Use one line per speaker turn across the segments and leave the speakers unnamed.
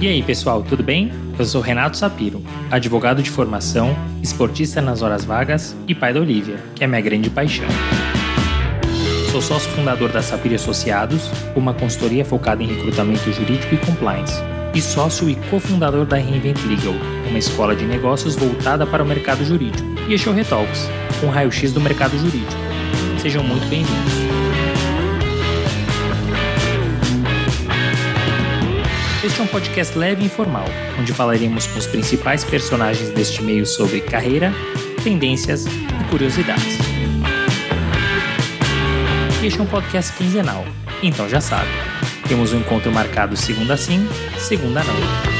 E aí, pessoal, tudo bem? Eu sou Renato Sapiro, advogado de formação, esportista nas horas vagas e pai da Olivia, que é minha grande paixão. Sou sócio fundador da Sapiro Associados, uma consultoria focada em recrutamento jurídico e compliance, e sócio e cofundador da Reinvent Legal, uma escola de negócios voltada para o mercado jurídico, e é o Retalks, um raio-x do mercado jurídico. Sejam muito bem-vindos. É um podcast leve e informal, onde falaremos com os principais personagens deste meio sobre carreira, tendências e curiosidades. Este é um podcast quinzenal, então já sabe, temos um encontro marcado segunda sim, segunda não.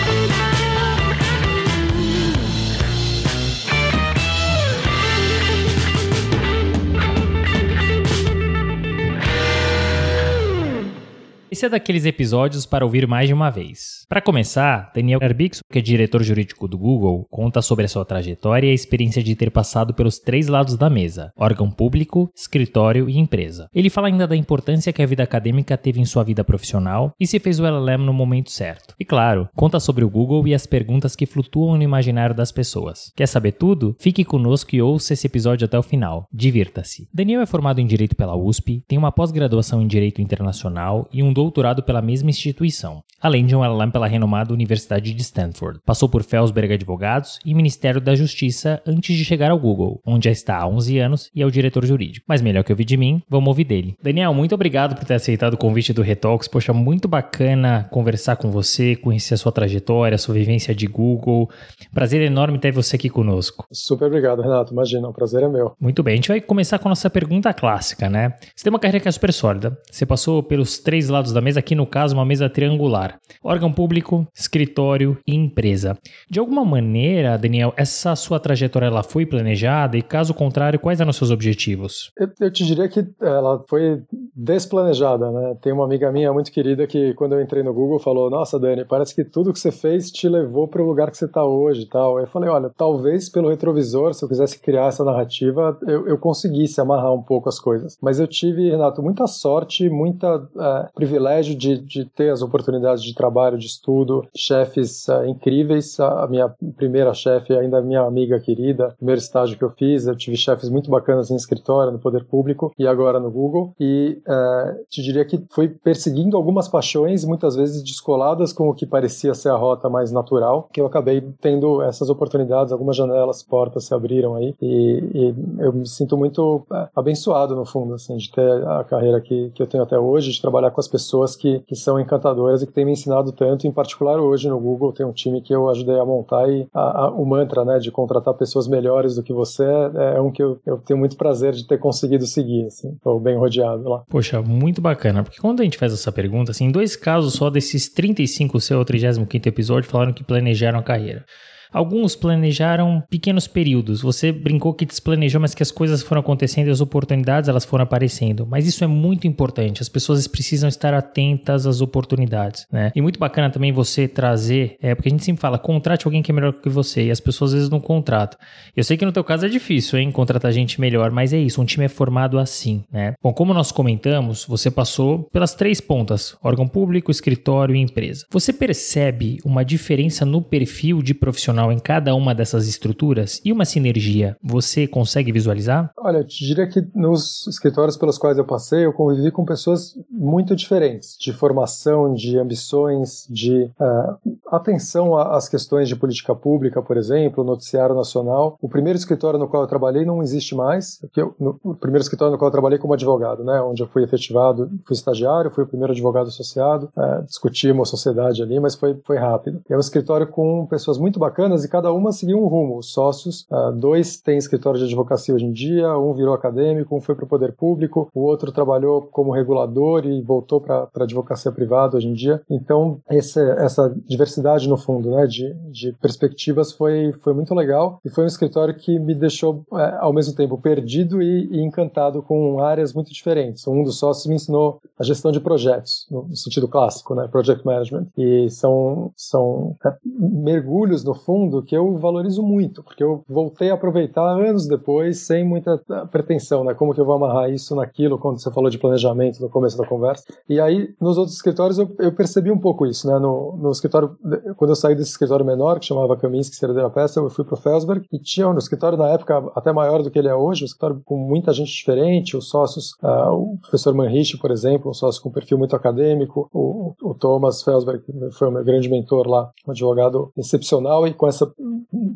Esse é daqueles episódios para ouvir mais de uma vez. Para começar, Daniel Arbixo, que é diretor jurídico do Google, conta sobre a sua trajetória e a experiência de ter passado pelos três lados da mesa: órgão público, escritório e empresa. Ele fala ainda da importância que a vida acadêmica teve em sua vida profissional e se fez o LLM no momento certo. E claro, conta sobre o Google e as perguntas que flutuam no imaginário das pessoas. Quer saber tudo? Fique conosco e ouça esse episódio até o final. Divirta-se. Daniel é formado em Direito pela USP, tem uma pós-graduação em Direito Internacional e um doutorado doutorado pela mesma instituição, além de um LLM pela renomada Universidade de Stanford. Passou por Felsberg Advogados e Ministério da Justiça antes de chegar ao Google, onde já está há 11 anos e é o diretor jurídico. Mas melhor que ouvir de mim, vamos ouvir dele. Daniel, muito obrigado por ter aceitado o convite do Retalks. Poxa, muito bacana conversar com você, conhecer a sua trajetória, a sua vivência de Google. Prazer enorme ter você aqui conosco.
Super obrigado, Renato. Imagina, o prazer é meu.
Muito bem, a gente vai começar com a nossa pergunta clássica, né? Você tem uma carreira que é super sólida. Você passou pelos três lados da da mesa, aqui no caso, uma mesa triangular. Órgão público, escritório e empresa. De alguma maneira, Daniel, essa sua trajetória ela foi planejada e, caso contrário, quais eram os seus objetivos?
Eu, eu te diria que ela foi desplanejada, né? Tem uma amiga minha muito querida que, quando eu entrei no Google, falou: Nossa, Dani, parece que tudo que você fez te levou para o lugar que você está hoje tal. Eu falei: Olha, talvez pelo retrovisor, se eu quisesse criar essa narrativa, eu, eu conseguisse amarrar um pouco as coisas. Mas eu tive, Renato, muita sorte, muita é, privilégio privilégio de, de ter as oportunidades de trabalho, de estudo, chefes uh, incríveis. A minha primeira chefe, ainda minha amiga querida, primeiro estágio que eu fiz, eu tive chefes muito bacanas em escritório, no poder público e agora no Google. E uh, te diria que fui perseguindo algumas paixões, muitas vezes descoladas com o que parecia ser a rota mais natural, que eu acabei tendo essas oportunidades, algumas janelas, portas se abriram aí e, e eu me sinto muito uh, abençoado no fundo, assim, de ter a carreira que, que eu tenho até hoje, de trabalhar com as pessoas pessoas que, que são encantadoras e que têm me ensinado tanto, em particular hoje no Google tem um time que eu ajudei a montar e a, a, o mantra, né, de contratar pessoas melhores do que você é, é um que eu, eu, tenho muito prazer de ter conseguido seguir, assim, tô bem rodeado lá.
Poxa, muito bacana, porque quando a gente faz essa pergunta, assim, em dois casos só desses 35, o seu 35 episódio, falaram que planejaram a carreira. Alguns planejaram pequenos períodos. Você brincou que desplanejou, mas que as coisas foram acontecendo e as oportunidades elas foram aparecendo. Mas isso é muito importante. As pessoas precisam estar atentas às oportunidades, né? E muito bacana também você trazer, é, porque a gente sempre fala, contrate alguém que é melhor que você e as pessoas às vezes não contratam. Eu sei que no teu caso é difícil, hein, contratar gente melhor, mas é isso, um time é formado assim, né? Bom, como nós comentamos, você passou pelas três pontas: órgão público, escritório e empresa. Você percebe uma diferença no perfil de profissional em cada uma dessas estruturas e uma sinergia, você consegue visualizar?
Olha, eu te diria que nos escritórios pelos quais eu passei, eu convivi com pessoas muito diferentes, de formação, de ambições, de uh, atenção às questões de política pública, por exemplo, noticiário nacional. O primeiro escritório no qual eu trabalhei não existe mais. Eu, no, o primeiro escritório no qual eu trabalhei como advogado, né, onde eu fui efetivado, fui estagiário, fui o primeiro advogado associado, uh, discutimos sociedade ali, mas foi, foi rápido. É um escritório com pessoas muito bacanas e cada uma seguiu um rumo. Os sócios, uh, dois têm escritório de advocacia hoje em dia, um virou acadêmico, um foi para o poder público, o outro trabalhou como regulador e voltou para a advocacia privada hoje em dia. Então, esse, essa diversidade, no fundo, né, de, de perspectivas foi, foi muito legal e foi um escritório que me deixou, é, ao mesmo tempo, perdido e, e, encantado com áreas muito diferentes. Um dos sócios me ensinou a gestão de projetos, no sentido clássico, né, project management, e são, são é, mergulhos, no fundo, fundo que eu valorizo muito, porque eu voltei a aproveitar anos depois, sem muita ah, pretensão, né? Como que eu vou amarrar isso naquilo, quando você falou de planejamento no começo da conversa. E aí, nos outros escritórios, eu, eu percebi um pouco isso, né? No, no escritório quando eu saí desse escritório menor, que chamava Kaminsky Cerdeira Pestel, eu fui para o Felsberg e tinha no escritório na época até maior do que ele é hoje, um escritório com muita gente diferente, os sócios, uh, o professor Manrich, por exemplo, um sócio com perfil muito acadêmico, o, o Thomas Felsberg foi o meu grande mentor lá, um advogado excepcional e com essa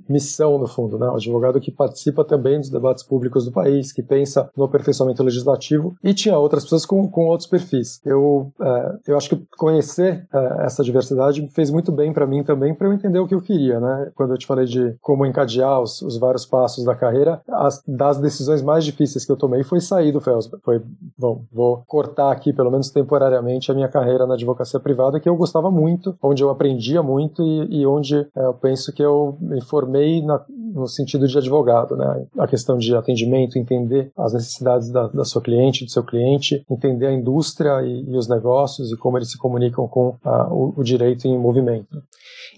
missão, no fundo, né? um advogado que participa também dos debates públicos do país, que pensa no aperfeiçoamento legislativo, e tinha outras pessoas com, com outros perfis. Eu, é, eu acho que conhecer é, essa diversidade fez muito bem para mim também, para eu entender o que eu queria. Né? Quando eu te falei de como encadear os, os vários passos da carreira, as, das decisões mais difíceis que eu tomei foi sair do Felsberg. Foi, bom, vou cortar aqui, pelo menos temporariamente, a minha carreira na advocacia privada, que eu gostava muito, onde eu aprendia muito e, e onde é, eu penso que eu me formei na, no sentido de advogado, né? A questão de atendimento, entender as necessidades da, da sua cliente, do seu cliente, entender a indústria e, e os negócios e como eles se comunicam com a, o, o, direito em movimento.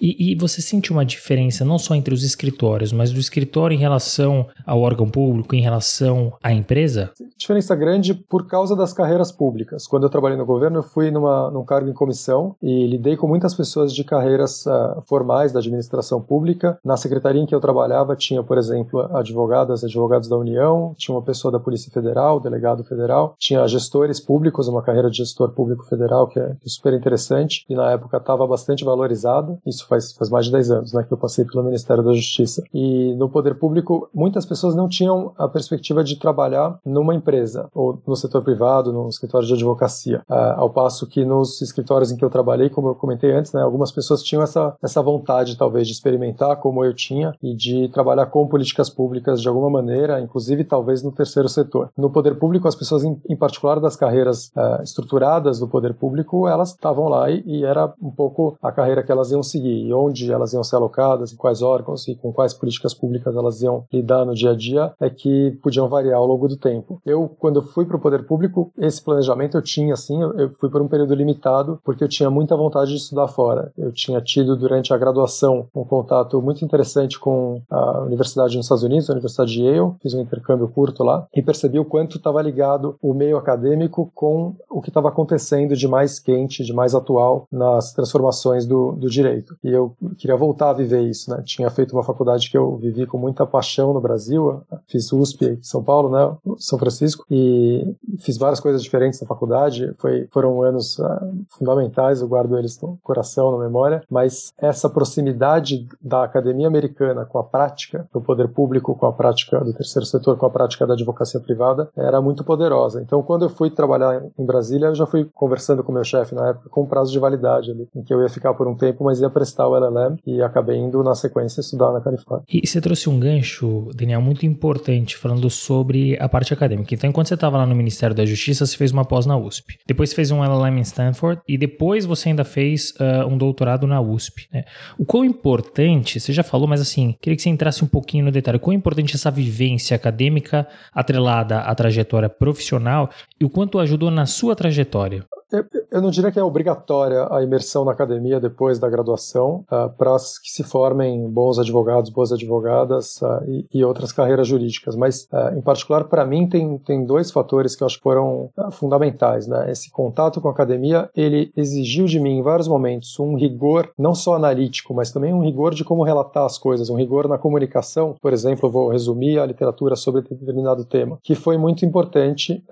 E, e, você sente uma diferença não só entre os escritórios, mas do escritório em relação ao órgão público, em relação à empresa?
Diferença grande por causa das carreiras públicas. Quando eu trabalhei no governo, eu fui numa, num cargo em comissão e lidei com muitas pessoas de carreiras uh, formais da administração pública. Na secretaria em que eu trabalhava, tinha, por exemplo, advogadas, advogados da União, tinha uma pessoa da Polícia Federal, delegado federal, tinha gestores públicos, uma carreira de gestor público federal que é, super interessante e na época estava bastante valorizada. Isso faz, faz mais de 10 anos, né, que eu passei pelo Ministério da Justiça. E no poder público, muitas pessoas não tinham a perspectiva de trabalhar numa empresa ou no setor privado, no escritório de advocacia. Uh, ao passo que nos escritórios em que eu trabalhei, como eu comentei antes, né, algumas pessoas tinham essa, essa vontade, talvez, de experimentar, como eu tinha, e de trabalhar com políticas públicas de alguma maneira, inclusive talvez no terceiro setor. No poder público, as pessoas, em, particular das carreiras uh, estruturadas do poder público, elas estavam lá e, e, era um pouco a carreira que elas iam seguir, e onde elas iam ser alocadas, em quais órgãos e com quais políticas públicas elas iam lidar no dia a dia, é que podiam variar ao longo do tempo. Eu, quando fui para o poder público, esse planejamento eu tinha, assim, eu, eu fui por um período limitado, porque eu tinha muita vontade de estudar fora. Eu tinha tido, durante a graduação, um contato muito interessante com a universidade nos Estados Unidos, a Universidade de Yale, fiz um intercâmbio curto lá, e percebi o quanto estava ligado o meio acadêmico com o que estava acontecendo de mais quente, de mais atual nas transformações do, do direito. E eu queria voltar a viver isso, né? Tinha feito uma faculdade que eu vivi com muita paixão no Brasil, fiz USP em São Paulo, né? São Francisco, e fiz várias coisas diferentes na faculdade. Foi, foram anos uh, fundamentais, eu guardo eles no coração, na memória, mas essa proximidade da academia americana com a prática do poder público, com a prática do terceiro setor, com a prática da advocacia privada, era muito poderosa. Então, quando eu fui trabalhar em Brasília, eu já fui conversando com meu chefe na época com um prazo de validade ali, em que eu ia ficar por um tempo, mas ia prestar o LLM e acabei indo na sequência estudar na Califórnia.
E você trouxe um gancho, Daniel, muito importante, falando sobre a parte acadêmica. Então, enquanto você estava lá no Ministério da Justiça, você fez uma pós na USP. Depois você fez um LLM em Stanford e depois você ainda fez uh, um doutorado na USP. Né? O quão importante, você já falou, mas assim, queria que você entrasse um pouquinho no detalhe. Quão importante essa vivência acadêmica atrelada à trajetória profissional e o quanto ajudou na sua trajetória?
Eu não diria que é obrigatória a imersão na academia depois da graduação uh, para que se formem bons advogados, boas advogadas uh, e, outras carreiras jurídicas, mas uh, em particular para mim tem, tem dois fatores que eu acho que foram fundamentais. Né? Esse contato com a academia ele exigiu de mim em vários momentos um rigor não só analítico, mas também um rigor de como relatar as coisas, um rigor na comunicação. Por exemplo, vou resumir a literatura sobre determinado tema, que foi muito importante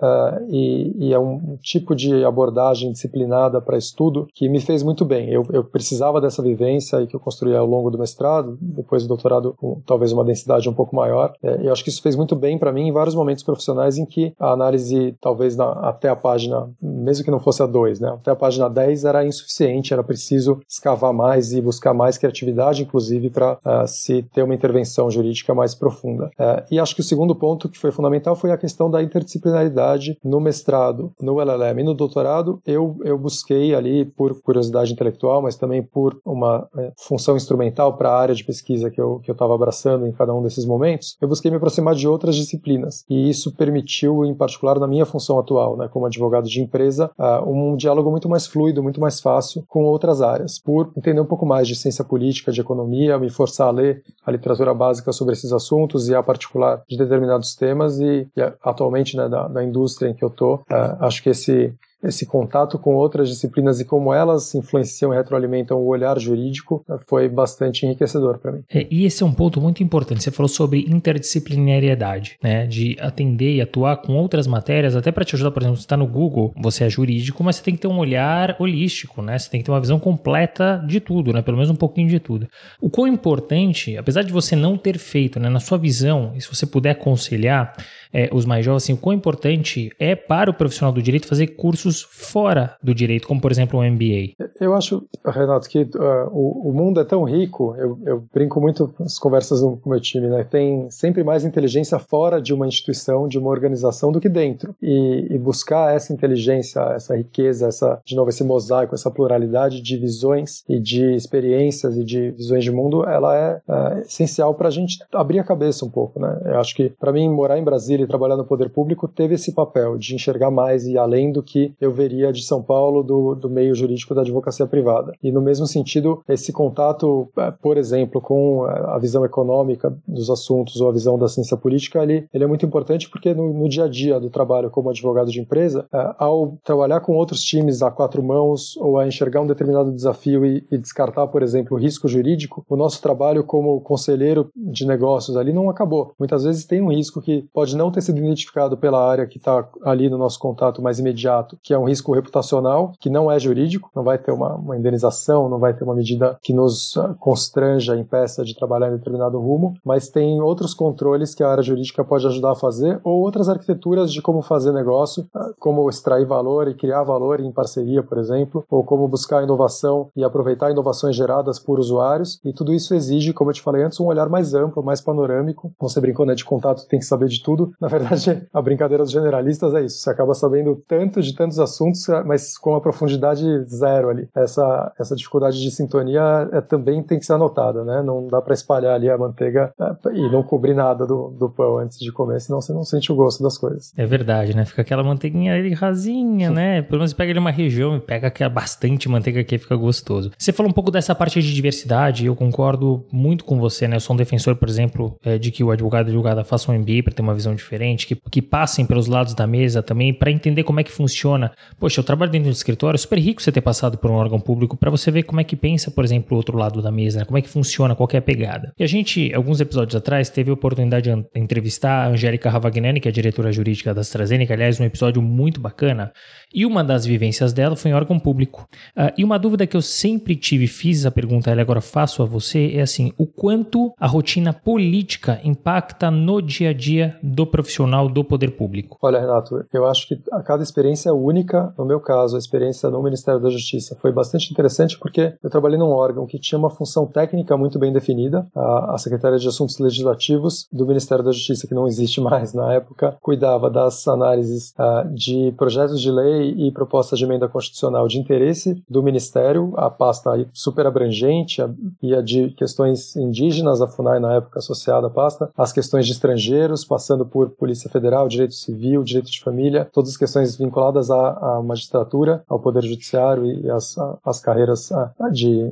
e, e é um tipo de abordagem disciplinada para estudo que me fez muito bem. Eu, eu, precisava dessa vivência e que eu construí ao longo do mestrado, depois do doutorado com talvez uma densidade um pouco maior. É, eu acho que isso fez muito bem para mim em vários momentos profissionais em que a análise, talvez na, até a página, mesmo que não fosse a 2, né, até a página 10 era insuficiente, era preciso escavar mais e buscar mais criatividade, inclusive, para uh, é, se ter uma intervenção jurídica mais profunda. Uh, e acho que o segundo ponto que foi fundamental foi a questão da interdisciplinaridade no mestrado, no LLM e no doutorado, eu, eu busquei ali, por curiosidade intelectual, mas também por uma é, função instrumental para a área de pesquisa que eu estava abraçando em cada um desses momentos, eu busquei me aproximar de outras disciplinas. E isso permitiu, em particular na minha função atual, né, como advogado de empresa, uh, um diálogo muito mais fluido, muito mais fácil com outras áreas, por entender um pouco mais de ciência política, de economia, me forçar a ler a literatura básica sobre esses assuntos e a particular de determinados temas e, e atualmente né, da, da indústria em que eu uh, acho que esse esse contato com outras disciplinas e como elas influenciam e retroalimentam o olhar jurídico foi bastante enriquecedor para mim.
É, e esse é um ponto muito importante. Você falou sobre interdisciplinariedade, né? De atender e atuar com outras matérias, até para te ajudar, por exemplo, você está no Google, você é jurídico, mas você tem que ter um olhar holístico, né? Você tem que ter uma visão completa de tudo, né? Pelo menos um pouquinho de tudo. O quão importante, apesar de você não ter feito, né? Na sua visão, e se você puder aconselhar, é, os mais jovens, assim, o quão importante é para o profissional do direito fazer cursos fora do direito, como por exemplo um MBA?
Eu acho, Renato, que uh, o, o, mundo é tão rico, eu, eu brinco muito nas conversas com o meu time, né? Tem sempre mais inteligência fora de uma instituição, de uma organização do que dentro. E, e buscar essa inteligência, essa riqueza, essa, de novo, esse mosaico, essa pluralidade de visões e de experiências e de visões de mundo, ela é, é essencial para a gente abrir a cabeça um pouco, né? Eu acho que, para mim, morar em Brasília trabalhar no poder público teve esse papel de enxergar mais e além do que eu veria de São Paulo, do, do meio jurídico da advocacia privada. E no mesmo sentido, esse contato, é, por exemplo, com a visão econômica dos assuntos ou a visão da ciência política, ele, ele é muito importante porque no, no dia a dia do trabalho como advogado de empresa, é, ao trabalhar com outros times a quatro mãos ou a enxergar um determinado desafio e, e descartar, por exemplo, o risco jurídico, o nosso trabalho como conselheiro de negócios ali não acabou. Muitas vezes tem um risco que pode não ter sido identificado pela área que está ali no nosso contato mais imediato, que é um risco reputacional, que não é jurídico, não vai ter uma, uma indenização, não vai ter uma medida que nos ah, constranja, impeça de trabalhar em determinado rumo, mas tem outros controles que a área jurídica pode ajudar a fazer, ou outras arquiteturas de como fazer negócio, ah, como extrair valor e criar valor em parceria, por exemplo, ou como buscar inovação e aproveitar inovações geradas por usuários, e tudo isso exige, como eu te falei antes, um olhar mais amplo, mais panorâmico. Você brincou, né, de contato, tem que saber de tudo. Na verdade, a brincadeira dos generalistas é isso. Você acaba sabendo tanto de tantos assuntos, mas com uma profundidade zero ali. Essa, essa dificuldade de sintonia é, também tem que ser anotada, né? Não dá para espalhar ali a manteiga é, e não cobrir nada do, do pão antes de comer, senão você não sente o gosto das coisas.
É verdade, né? Fica aquela manteiguinha ali rasinha, né? Pelo menos pega ali uma região e pega aquela bastante manteiga que fica gostoso. Você falou um pouco dessa parte de diversidade, eu concordo muito com você, né? Eu sou um defensor, por exemplo, é, de que o advogado e advogada façam um MBA para ter uma visão diferente, que, que passem pelos lados da mesa também para entender como é que funciona. Poxa, eu trabalho dentro do escritório, é super rico você ter passado por um órgão público para você ver como é que pensa, por exemplo, o outro lado da mesa, né? como é que funciona, qual é a pegada. E a gente, alguns episódios atrás, teve a oportunidade de entrevistar a Angélica Ravagnani, que é diretora jurídica da AstraZeneca, aliás, um episódio muito bacana. E uma das vivências dela foi em órgão público. Uh, e uma dúvida que eu sempre tive, fiz a pergunta e agora faço a você, é assim: o quanto a rotina política impacta no dia a dia do profissional do poder público?
Olha, Renato, eu acho que a cada experiência é única. No meu caso, a experiência no Ministério da Justiça foi bastante interessante porque eu trabalhei num órgão que tinha uma função técnica muito bem definida. A, Secretaria de Assuntos Legislativos do Ministério da Justiça, que não existe mais na época, cuidava das análises de projetos de lei e propostas de emenda constitucional de interesse do Ministério, a pasta super abrangente, e a de questões indígenas, a FUNAI na época associada à pasta, as questões de estrangeiros, passando por Polícia Federal, Direito Civil, Direito de Família, todas as questões vinculadas à, à magistratura, ao Poder Judiciário e às, carreiras de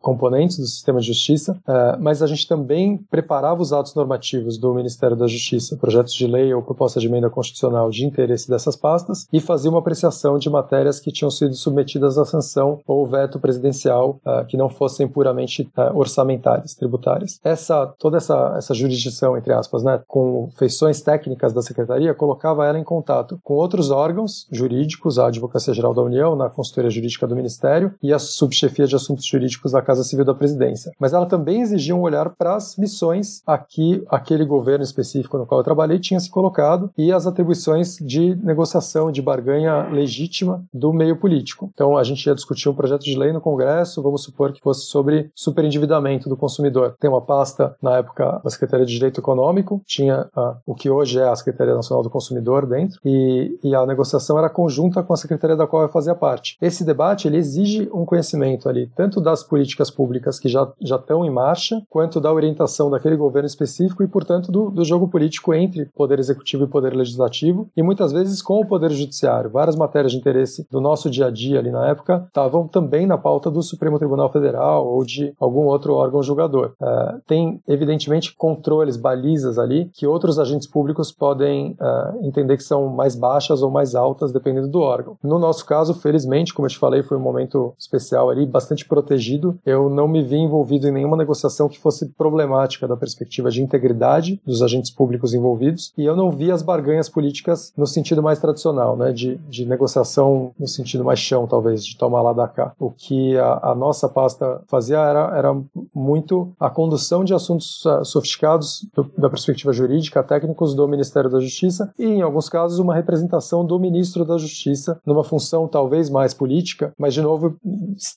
componentes do sistema de justiça, é, mas a gente também preparava os atos normativos do Ministério da Justiça, projetos de lei ou proposta de emenda constitucional de interesse dessas pastas, e fazia uma apreciação apreciação de matérias que tinham sido submetidas à sanção ou veto presidencial uh, que não fossem puramente uh, orçamentárias, tributárias. Essa toda essa essa jurisdição entre aspas, né, com feições técnicas da secretaria colocava ela em contato com outros órgãos jurídicos, a Advocacia Geral da União, na Consultoria Jurídica do Ministério e a Subchefia de Assuntos Jurídicos da Casa Civil da Presidência. Mas ela também exigia um olhar para as missões a que aquele governo específico no qual eu trabalhei tinha se colocado e as atribuições de negociação de barganha legítima do meio político. Então, a gente ia discutir um projeto de lei no Congresso, vamos supor que fosse sobre superendividamento do consumidor. Tem uma pasta, na época, da Secretaria de Direito Econômico, tinha ah, o que hoje é a Secretaria Nacional do Consumidor dentro, e, e, a negociação era conjunta com a secretaria da qual eu fazia parte. Esse debate, ele exige um conhecimento ali, tanto das políticas públicas que já, já estão em marcha, quanto da orientação daquele governo específico e, portanto, do, do jogo político entre poder executivo e poder legislativo, e muitas vezes com o poder judiciário. Várias matérias de interesse do nosso dia a dia ali na época estavam também na pauta do Supremo Tribunal Federal ou de algum outro órgão julgador. Uh, tem, evidentemente, controles, balizas ali que outros agentes públicos podem uh, entender que são mais baixas ou mais altas, dependendo do órgão. No nosso caso, felizmente, como eu te falei, foi um momento especial ali, bastante protegido. Eu não me vi envolvido em nenhuma negociação que fosse problemática da perspectiva de integridade dos agentes públicos envolvidos, e eu não vi as barganhas políticas no sentido mais tradicional, né, de, de negociação no sentido mais chão, talvez, de tomar lá da cá. O que a, a nossa pasta fazia era, era muito a condução de assuntos sofisticados do, da perspectiva jurídica, técnicos do Ministério da Justiça e, em alguns casos, uma representação do ministro da Justiça numa função talvez mais política, mas, de novo,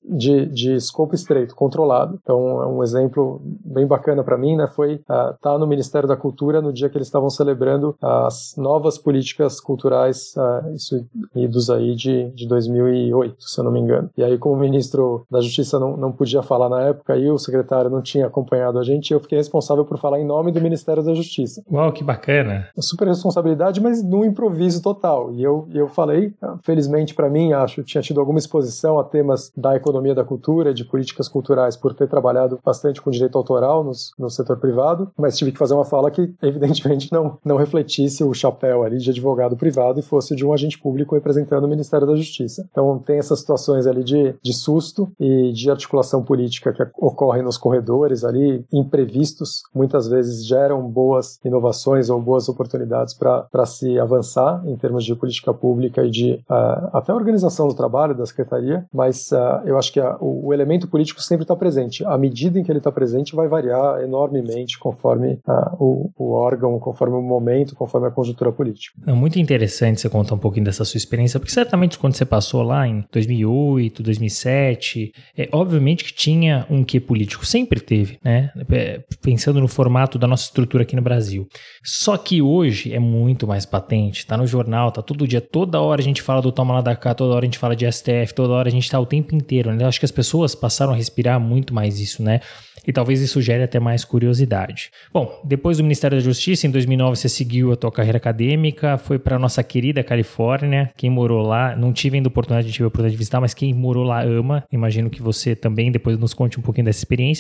de, de escopo estreito, controlado. Então, é um exemplo bem bacana para mim, né, foi estar uh, tá no Ministério da Cultura no dia que eles estavam celebrando as novas políticas culturais, uh, isso idos aí de, de 2008, se eu não me engano. E aí, como o ministro da Justiça não, não podia falar na época e o secretário não tinha acompanhado a gente, eu fiquei responsável por falar em nome do Ministério da Justiça.
Uau, que bacana!
Uma super responsabilidade, mas no improviso total. E eu, eu falei, felizmente para mim, acho, tinha tido alguma exposição a temas da economia da cultura, de políticas culturais, por ter trabalhado bastante com direito autoral no, no setor privado, mas tive que fazer uma fala que, evidentemente, não, não refletisse o chapéu ali de advogado privado e fosse de um agente público representando o Ministério da Justiça. Então, tem essas situações ali de, de susto e de articulação política que ocorrem nos corredores ali, imprevistos, muitas vezes geram boas inovações ou boas oportunidades para se avançar em termos de política pública e de uh, até organização do trabalho da secretaria, mas uh, eu acho que a, o, o, elemento político sempre está presente. À medida em que ele está presente, vai variar enormemente conforme uh, o, o, órgão, conforme o momento, conforme a conjuntura política.
É muito interessante você contar um pouquinho dessa sua experiência, porque certamente quando você passou lá em 2008, 2007, é obviamente que tinha um que político, sempre teve, né? É, pensando no formato da nossa estrutura aqui no Brasil. Só que hoje é muito mais patente, tá no jornal, tá todo dia, toda hora a gente fala do toma lá da cá, toda hora a gente fala de STF, toda hora a gente tá o tempo inteiro, né? Eu acho que as pessoas passaram a respirar muito mais isso, né? e talvez isso gere até mais curiosidade. Bom, depois do Ministério da Justiça, em 2009 você seguiu a tua carreira acadêmica, foi para nossa querida Califórnia. Quem morou lá, não tive ainda oportunidade, tive a oportunidade de visitar, mas quem morou lá ama. Imagino que você também depois nos conte um pouquinho dessa experiência.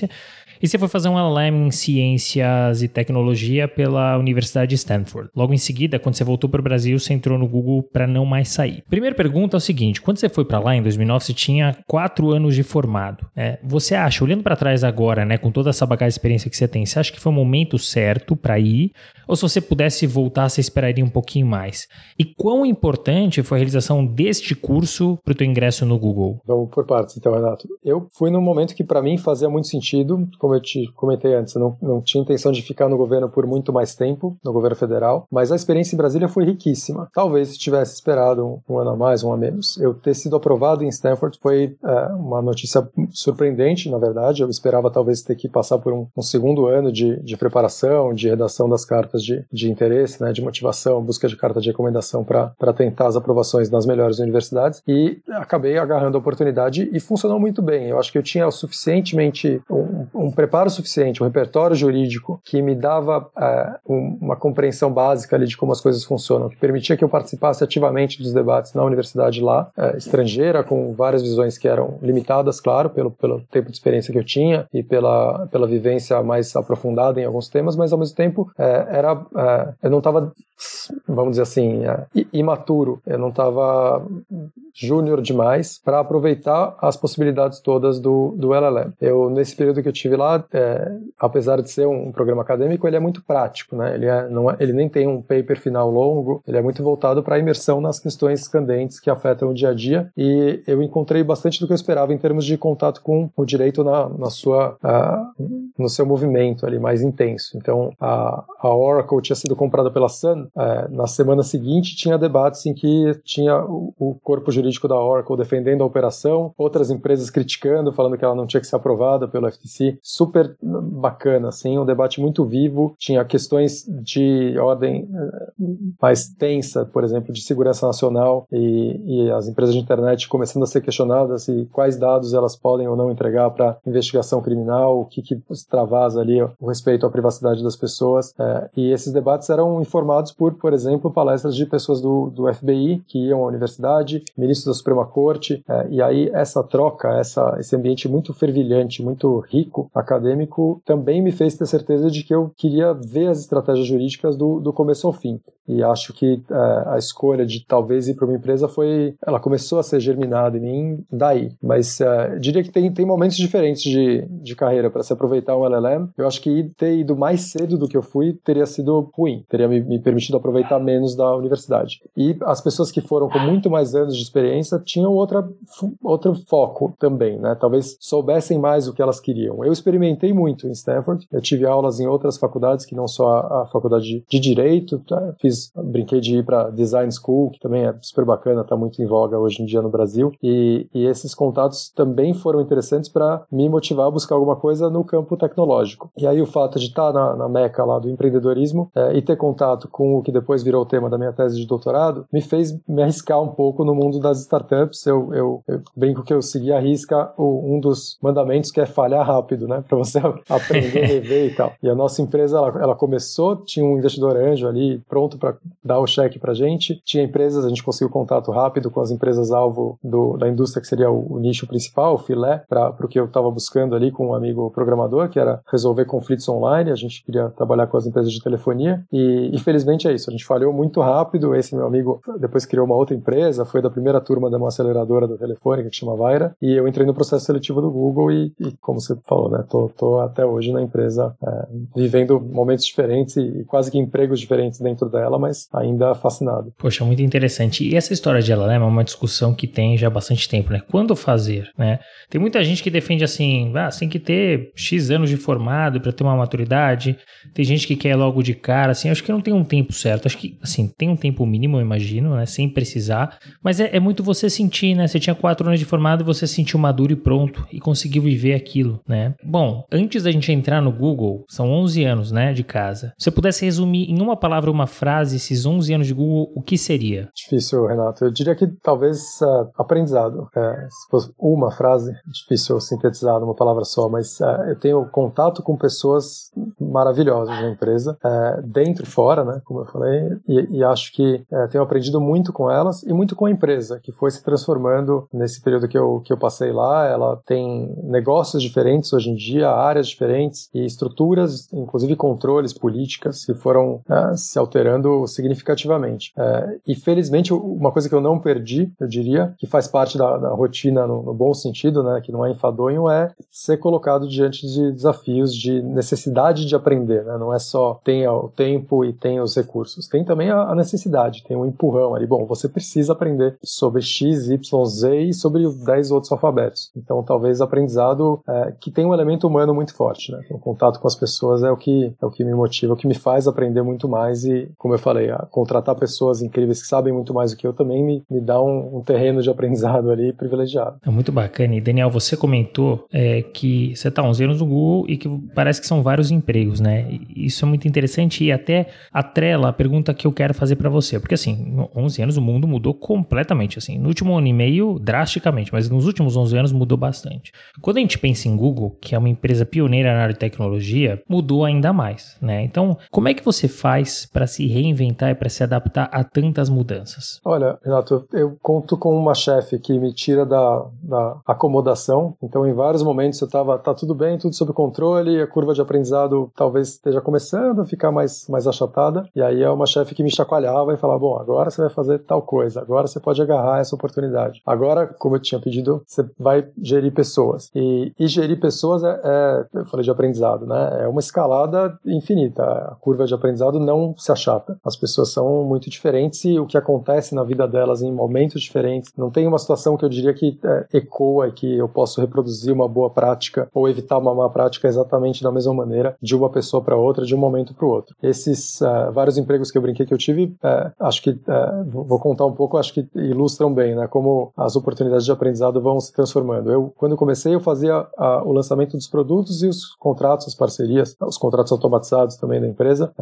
E você foi fazer um LLM em Ciências e Tecnologia pela Universidade de Stanford. Logo em seguida, quando você voltou para o Brasil, você entrou no Google para não mais sair. Primeira pergunta é o seguinte: quando você foi para lá em 2009, você tinha quatro anos de formado. Né? Você acha, olhando para trás agora, né, com toda essa bagagem de experiência que você tem, você acha que foi o momento certo para ir? Ou se você pudesse voltar, você esperaria um pouquinho mais? E quão importante foi a realização deste curso para o teu ingresso no Google?
Vamos por partes, então, Renato. Eu fui num momento que para mim fazia muito sentido, como eu te comentei antes, eu não, não tinha intenção de ficar no governo por muito mais tempo, no governo federal, mas a experiência em Brasília foi riquíssima. Talvez se tivesse esperado um, um ano a mais, um a menos. Eu ter sido aprovado em Stanford foi é, uma notícia surpreendente, na verdade. Eu esperava talvez ter que passar por um, um segundo ano de, de preparação, de redação das cartas de, de interesse, né, de motivação, busca de carta de recomendação para tentar as aprovações nas melhores universidades e acabei agarrando a oportunidade e funcionou muito bem. Eu acho que eu tinha o suficientemente um, um preparo suficiente, um repertório jurídico que me dava é, um, uma compreensão básica ali de como as coisas funcionam, que permitia que eu participasse ativamente dos debates na universidade lá, é, estrangeira, com várias visões que eram limitadas, claro, pelo, pelo tempo de experiência que eu tinha e pela, pela vivência mais aprofundada em alguns temas, mas ao mesmo tempo é, era, eu não estava vamos dizer assim, é, imaturo. Eu não estava júnior demais para aproveitar as possibilidades todas do, do LLM. Eu, nesse período que eu tive lá, é, apesar de ser um, programa acadêmico, ele é muito prático, né? Ele, é, não é, ele nem tem um paper final longo, ele é muito voltado para a imersão nas questões candentes que afetam o dia a dia e eu encontrei bastante do que eu esperava em termos de contato com o direito na, na sua, no seu movimento ali mais intenso. Então, a, a Oracle tinha sido comprada pela Sun, é, na semana seguinte tinha debates em que tinha o, o, corpo jurídico da Oracle defendendo a operação, outras empresas criticando, falando que ela não tinha que ser aprovada pelo FTC. Super bacana, assim, um debate muito vivo. Tinha questões de ordem é, mais tensa, por exemplo, de segurança nacional e, e as empresas de internet começando a ser questionadas e quais dados elas podem ou não entregar para investigação criminal, o que, que extravasa ali o respeito à privacidade das pessoas. É, e esses debates eram informados por, por exemplo, palestras de pessoas do, do FBI que iam à universidade, ministros da Suprema Corte. É, e aí essa troca, essa, esse ambiente muito fervilhante, muito rico, acadêmico, também me fez ter certeza de que eu queria ver as estratégias jurídicas do, do começo ao fim. E acho que é, a escolha de talvez ir para uma empresa foi, ela começou a ser germinada em mim daí, mas é, diria que tem, tem momentos diferentes de, de carreira para se aproveitar um LLM. Eu acho que ter ido mais cedo do que eu fui teria sido ruim, teria me, me permitido aproveitar menos da universidade. E as pessoas que foram com muito mais anos de experiência tinham outra, outro foco também, né? Talvez soubessem mais o que elas queriam. Eu experimentei muito em Stanford, eu tive aulas em outras faculdades que não só a, a faculdade de direito, tá? fiz, brinquei de ir para design school, que também é super bacana, está muito em voga hoje em dia no Brasil, e, e esses contatos também foram interessantes para me motivar a buscar alguma coisa no campo tecnológico. E aí o fato de estar tá na, na meca lá do empreendedorismo é, e ter contato com o que depois virou o tema da minha tese de doutorado, me fez me arriscar um pouco no mundo das startups. Eu, eu, eu brinco que eu segui a risca o, um dos mandamentos que é falhar rápido, né? Para você aprender, rever e tal. E a nossa empresa, ela, ela começou, tinha um investidor anjo ali pronto para dar o cheque para gente. Tinha empresas, a gente conseguiu contato rápido com as empresas-alvo da indústria que seria o, o nicho principal, o filé, para o que eu estava buscando ali com um amigo programador, que era resolver conflitos online. A gente queria trabalhar com as empresas de telefonia. E, infelizmente, é isso. A gente falhou muito rápido. Esse meu amigo depois criou uma outra empresa, foi da primeira turma de uma aceleradora da Telefônica, que chama Vaira. E eu entrei no processo seletivo do Google e, e como você falou, né? Tô, tô até hoje na empresa, é, vivendo momentos diferentes e quase que empregos diferentes dentro dela, mas ainda fascinado.
Poxa, muito interessante. E essa história de LLM é uma discussão que tem já há bastante tempo, né? Quando fazer, né? Tem muita gente que defende assim, ah, tem que ter X anos de formado para ter uma maturidade. Tem gente que quer logo de cara, assim, acho que não tem um tempo certo. Acho que, assim, tem um tempo mínimo, eu imagino, né? Sem precisar. Mas é, é muito você sentir, né? Você tinha quatro anos de formado e você se sentiu maduro e pronto e conseguiu viver aquilo, né? Bom, antes da gente entrar no Google, são 11 anos, né, de casa. Se você pudesse resumir em uma palavra, uma frase, esses 11 anos de Google, o que seria?
Difícil, Renato. Eu diria que talvez uh, aprendizado. É, se fosse uma frase, difícil sintetizar numa palavra só, mas uh, eu tenho contato com pessoas maravilhosas na empresa, uh, dentro e fora, né, como eu falei, e, e acho que tenho aprendido muito com elas e muito com a empresa, que foi se transformando nesse período que eu, que eu passei lá. Ela tem negócios diferentes hoje em dia, áreas diferentes e estruturas, inclusive controles, políticas, que foram se alterando significativamente. É, e felizmente, uma coisa que eu não perdi, eu diria, que faz parte da, da rotina no, no, bom sentido, né, que não é enfadonho, é ser colocado diante de desafios de necessidade de aprender. Né? Não é só tenha o tempo e tenha os recursos, tem também a, a necessidade, tem um empurrão ali. Bom, você precisa aprender sobre X, Y, Z e sobre 10 outros alfabetos. Então, talvez aprendizado é, que tem um elemento humano muito forte. Né? O contato com as pessoas é o que é o que me motiva, é o que me faz aprender muito mais e, como eu falei, contratar pessoas incríveis que sabem muito mais do que eu também me, me dá um, um terreno de aprendizado ali privilegiado.
É muito bacana. E Daniel, você comentou é, que você está 11 anos no Google e que parece que são vários empregos, né? Isso é muito interessante e até atrela a pergunta que eu quero fazer para você, porque assim, 11 anos o mundo mudou completamente, assim, no último ano e meio drasticamente, mas nos últimos 11 anos mudou bastante. Quando a gente pensa em Google, que é uma empresa pioneira na área de tecnologia, mudou ainda mais, né? Então, como é que você faz para se reinventar e para se adaptar a tantas mudanças?
Olha, Renato, eu conto com uma chefe que me tira da, da acomodação. Então, em vários momentos eu estava, tá tudo bem, tudo sob controle, a curva de aprendizado talvez esteja começando a ficar mais, mais achatada. E aí é uma chefe que me chacoalhava e falava: bom, agora você vai fazer tal coisa, agora você pode agarrar essa oportunidade. Agora, como eu tinha pedido, você vai gerir pessoas. E, e gerir pessoas é, é, eu falei de aprendizado, né? É uma escalada infinita. A curva de aprendizado não se achata. As pessoas são muito diferentes e o que acontece na vida delas em momentos diferentes. Não tem uma situação que eu diria que é, ecoa e que eu posso reproduzir uma boa prática ou evitar uma má prática exatamente da mesma maneira de uma pessoa para outra, de um momento para o outro. Esses uh, vários empregos que eu brinquei que eu tive, uh, acho que uh, vou contar um pouco, acho que ilustram bem, né, como as oportunidades de aprendizado vão se transformando. Eu, quando comecei, eu fazia o lançamento dos produtos e os contratos, as parcerias, os contratos automatizados também da empresa,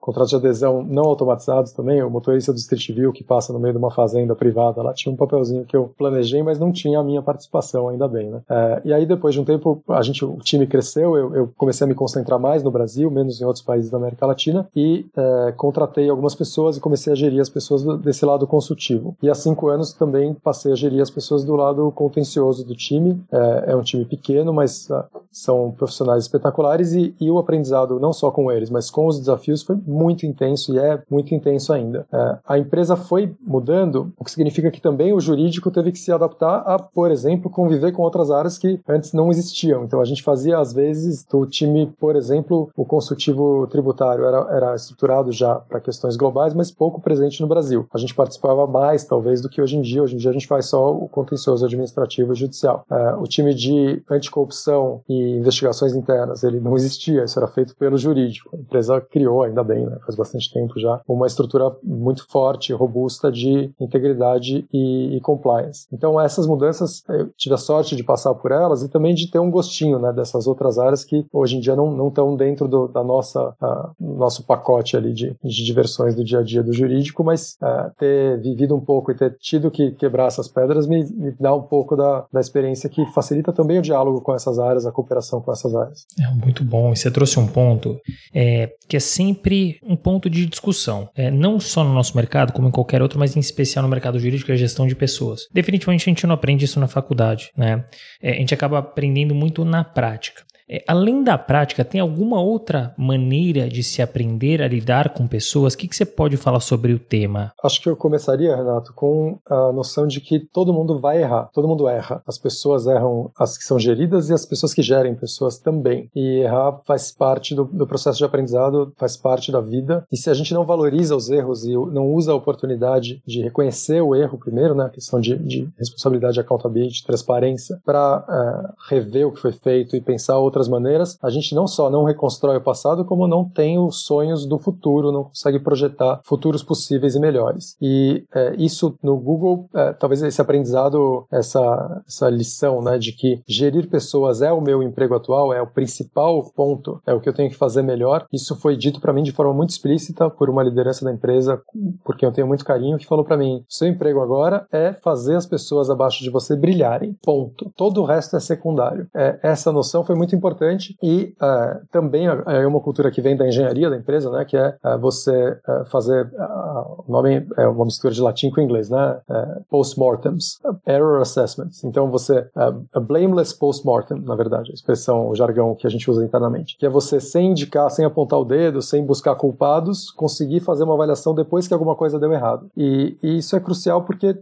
contratos de adesão não automatizados também, o motorista do Street View que passa no meio de uma fazenda privada, lá tinha um papelzinho que eu planejei, mas não tinha a minha participação, ainda bem, né? É, e aí depois de um tempo, a gente, o time cresceu, eu, eu, comecei a me concentrar mais no Brasil, menos em outros países da América Latina, e é, contratei algumas pessoas e comecei a gerir as pessoas desse lado consultivo. E há cinco anos também passei a gerir as pessoas do lado contencioso do time. É, é um time pequeno, mas são profissionais espetaculares e, e, o aprendizado, não só com eles, mas com os desafios, foi muito intenso e é muito intenso ainda. É, a empresa foi mudando, o que significa que também o jurídico teve que se adaptar a, por exemplo, conviver com outras áreas que antes não existiam. Então a gente fazia, às vezes, do time, por exemplo, o consultivo tributário era, era estruturado já para questões globais, mas pouco presente no Brasil. A gente participava mais, talvez, do que hoje em dia. Hoje em dia a gente faz só o contencioso administrativo e judicial. É, o time de anticorrupção e investigações internas, ele não existia, isso era feito pelo jurídico. A empresa criou, ainda bem, né, faz bastante tempo já, uma estrutura muito forte, robusta de integridade e, e compliance. Então essas mudanças, eu tive a sorte de passar por elas e também de ter um gostinho né, dessas outras áreas que hoje em dia não estão dentro do da nossa, uh, nosso pacote ali de, de diversões do dia a dia do jurídico, mas uh, ter vivido um pouco e ter tido que quebrar essas pedras me, me dá um pouco da, da experiência que facilita também o diálogo com essas áreas, a cooperação com essas áreas.
É muito bom. E você trouxe um ponto é, que é sempre um ponto de discussão, é, não só no nosso mercado, como em qualquer outro, mas em especial no mercado jurídico, é a gestão de pessoas. Definitivamente a gente não aprende isso na faculdade, né? É, a gente acaba aprendendo muito na prática. É, além da prática, tem alguma outra maneira de se aprender a lidar com pessoas? O que, que você pode falar sobre o tema?
Acho que eu começaria, Renato, com a noção de que todo mundo vai errar, todo mundo erra. As pessoas erram, as que são geridas e as pessoas que gerem pessoas também. E errar faz parte do, do processo de aprendizado, faz parte da vida. E se a gente não valoriza os erros e não usa a oportunidade de reconhecer o erro primeiro, né, a questão de, de responsabilidade, accountability, transparência, para é, rever o que foi feito e pensar outras maneiras, a gente não só não reconstrói o passado, como não tem os sonhos do futuro, não consegue projetar futuros possíveis e melhores. E é, isso no Google, é, talvez esse aprendizado, essa, essa lição, né, de que gerir pessoas é o meu emprego atual, é o principal ponto, é o que eu tenho que fazer melhor. Isso foi dito para mim de forma muito explícita por uma liderança da empresa, porque eu tenho muito carinho, que falou para mim: seu emprego agora é fazer as pessoas abaixo de você brilharem. Ponto. Todo o resto é secundário. É, essa noção foi muito importante e uh, também é uma cultura que vem da engenharia da empresa, né, que é uh, você uh, fazer o nome é uma mistura de latim com inglês, né, postmortems, error assessments. Então você a blameless postmortem, na verdade, a expressão, o jargão que a gente usa internamente, que é você sem indicar, sem apontar o dedo, sem buscar culpados, conseguir fazer uma avaliação depois que alguma coisa deu errado. E, e isso é crucial porque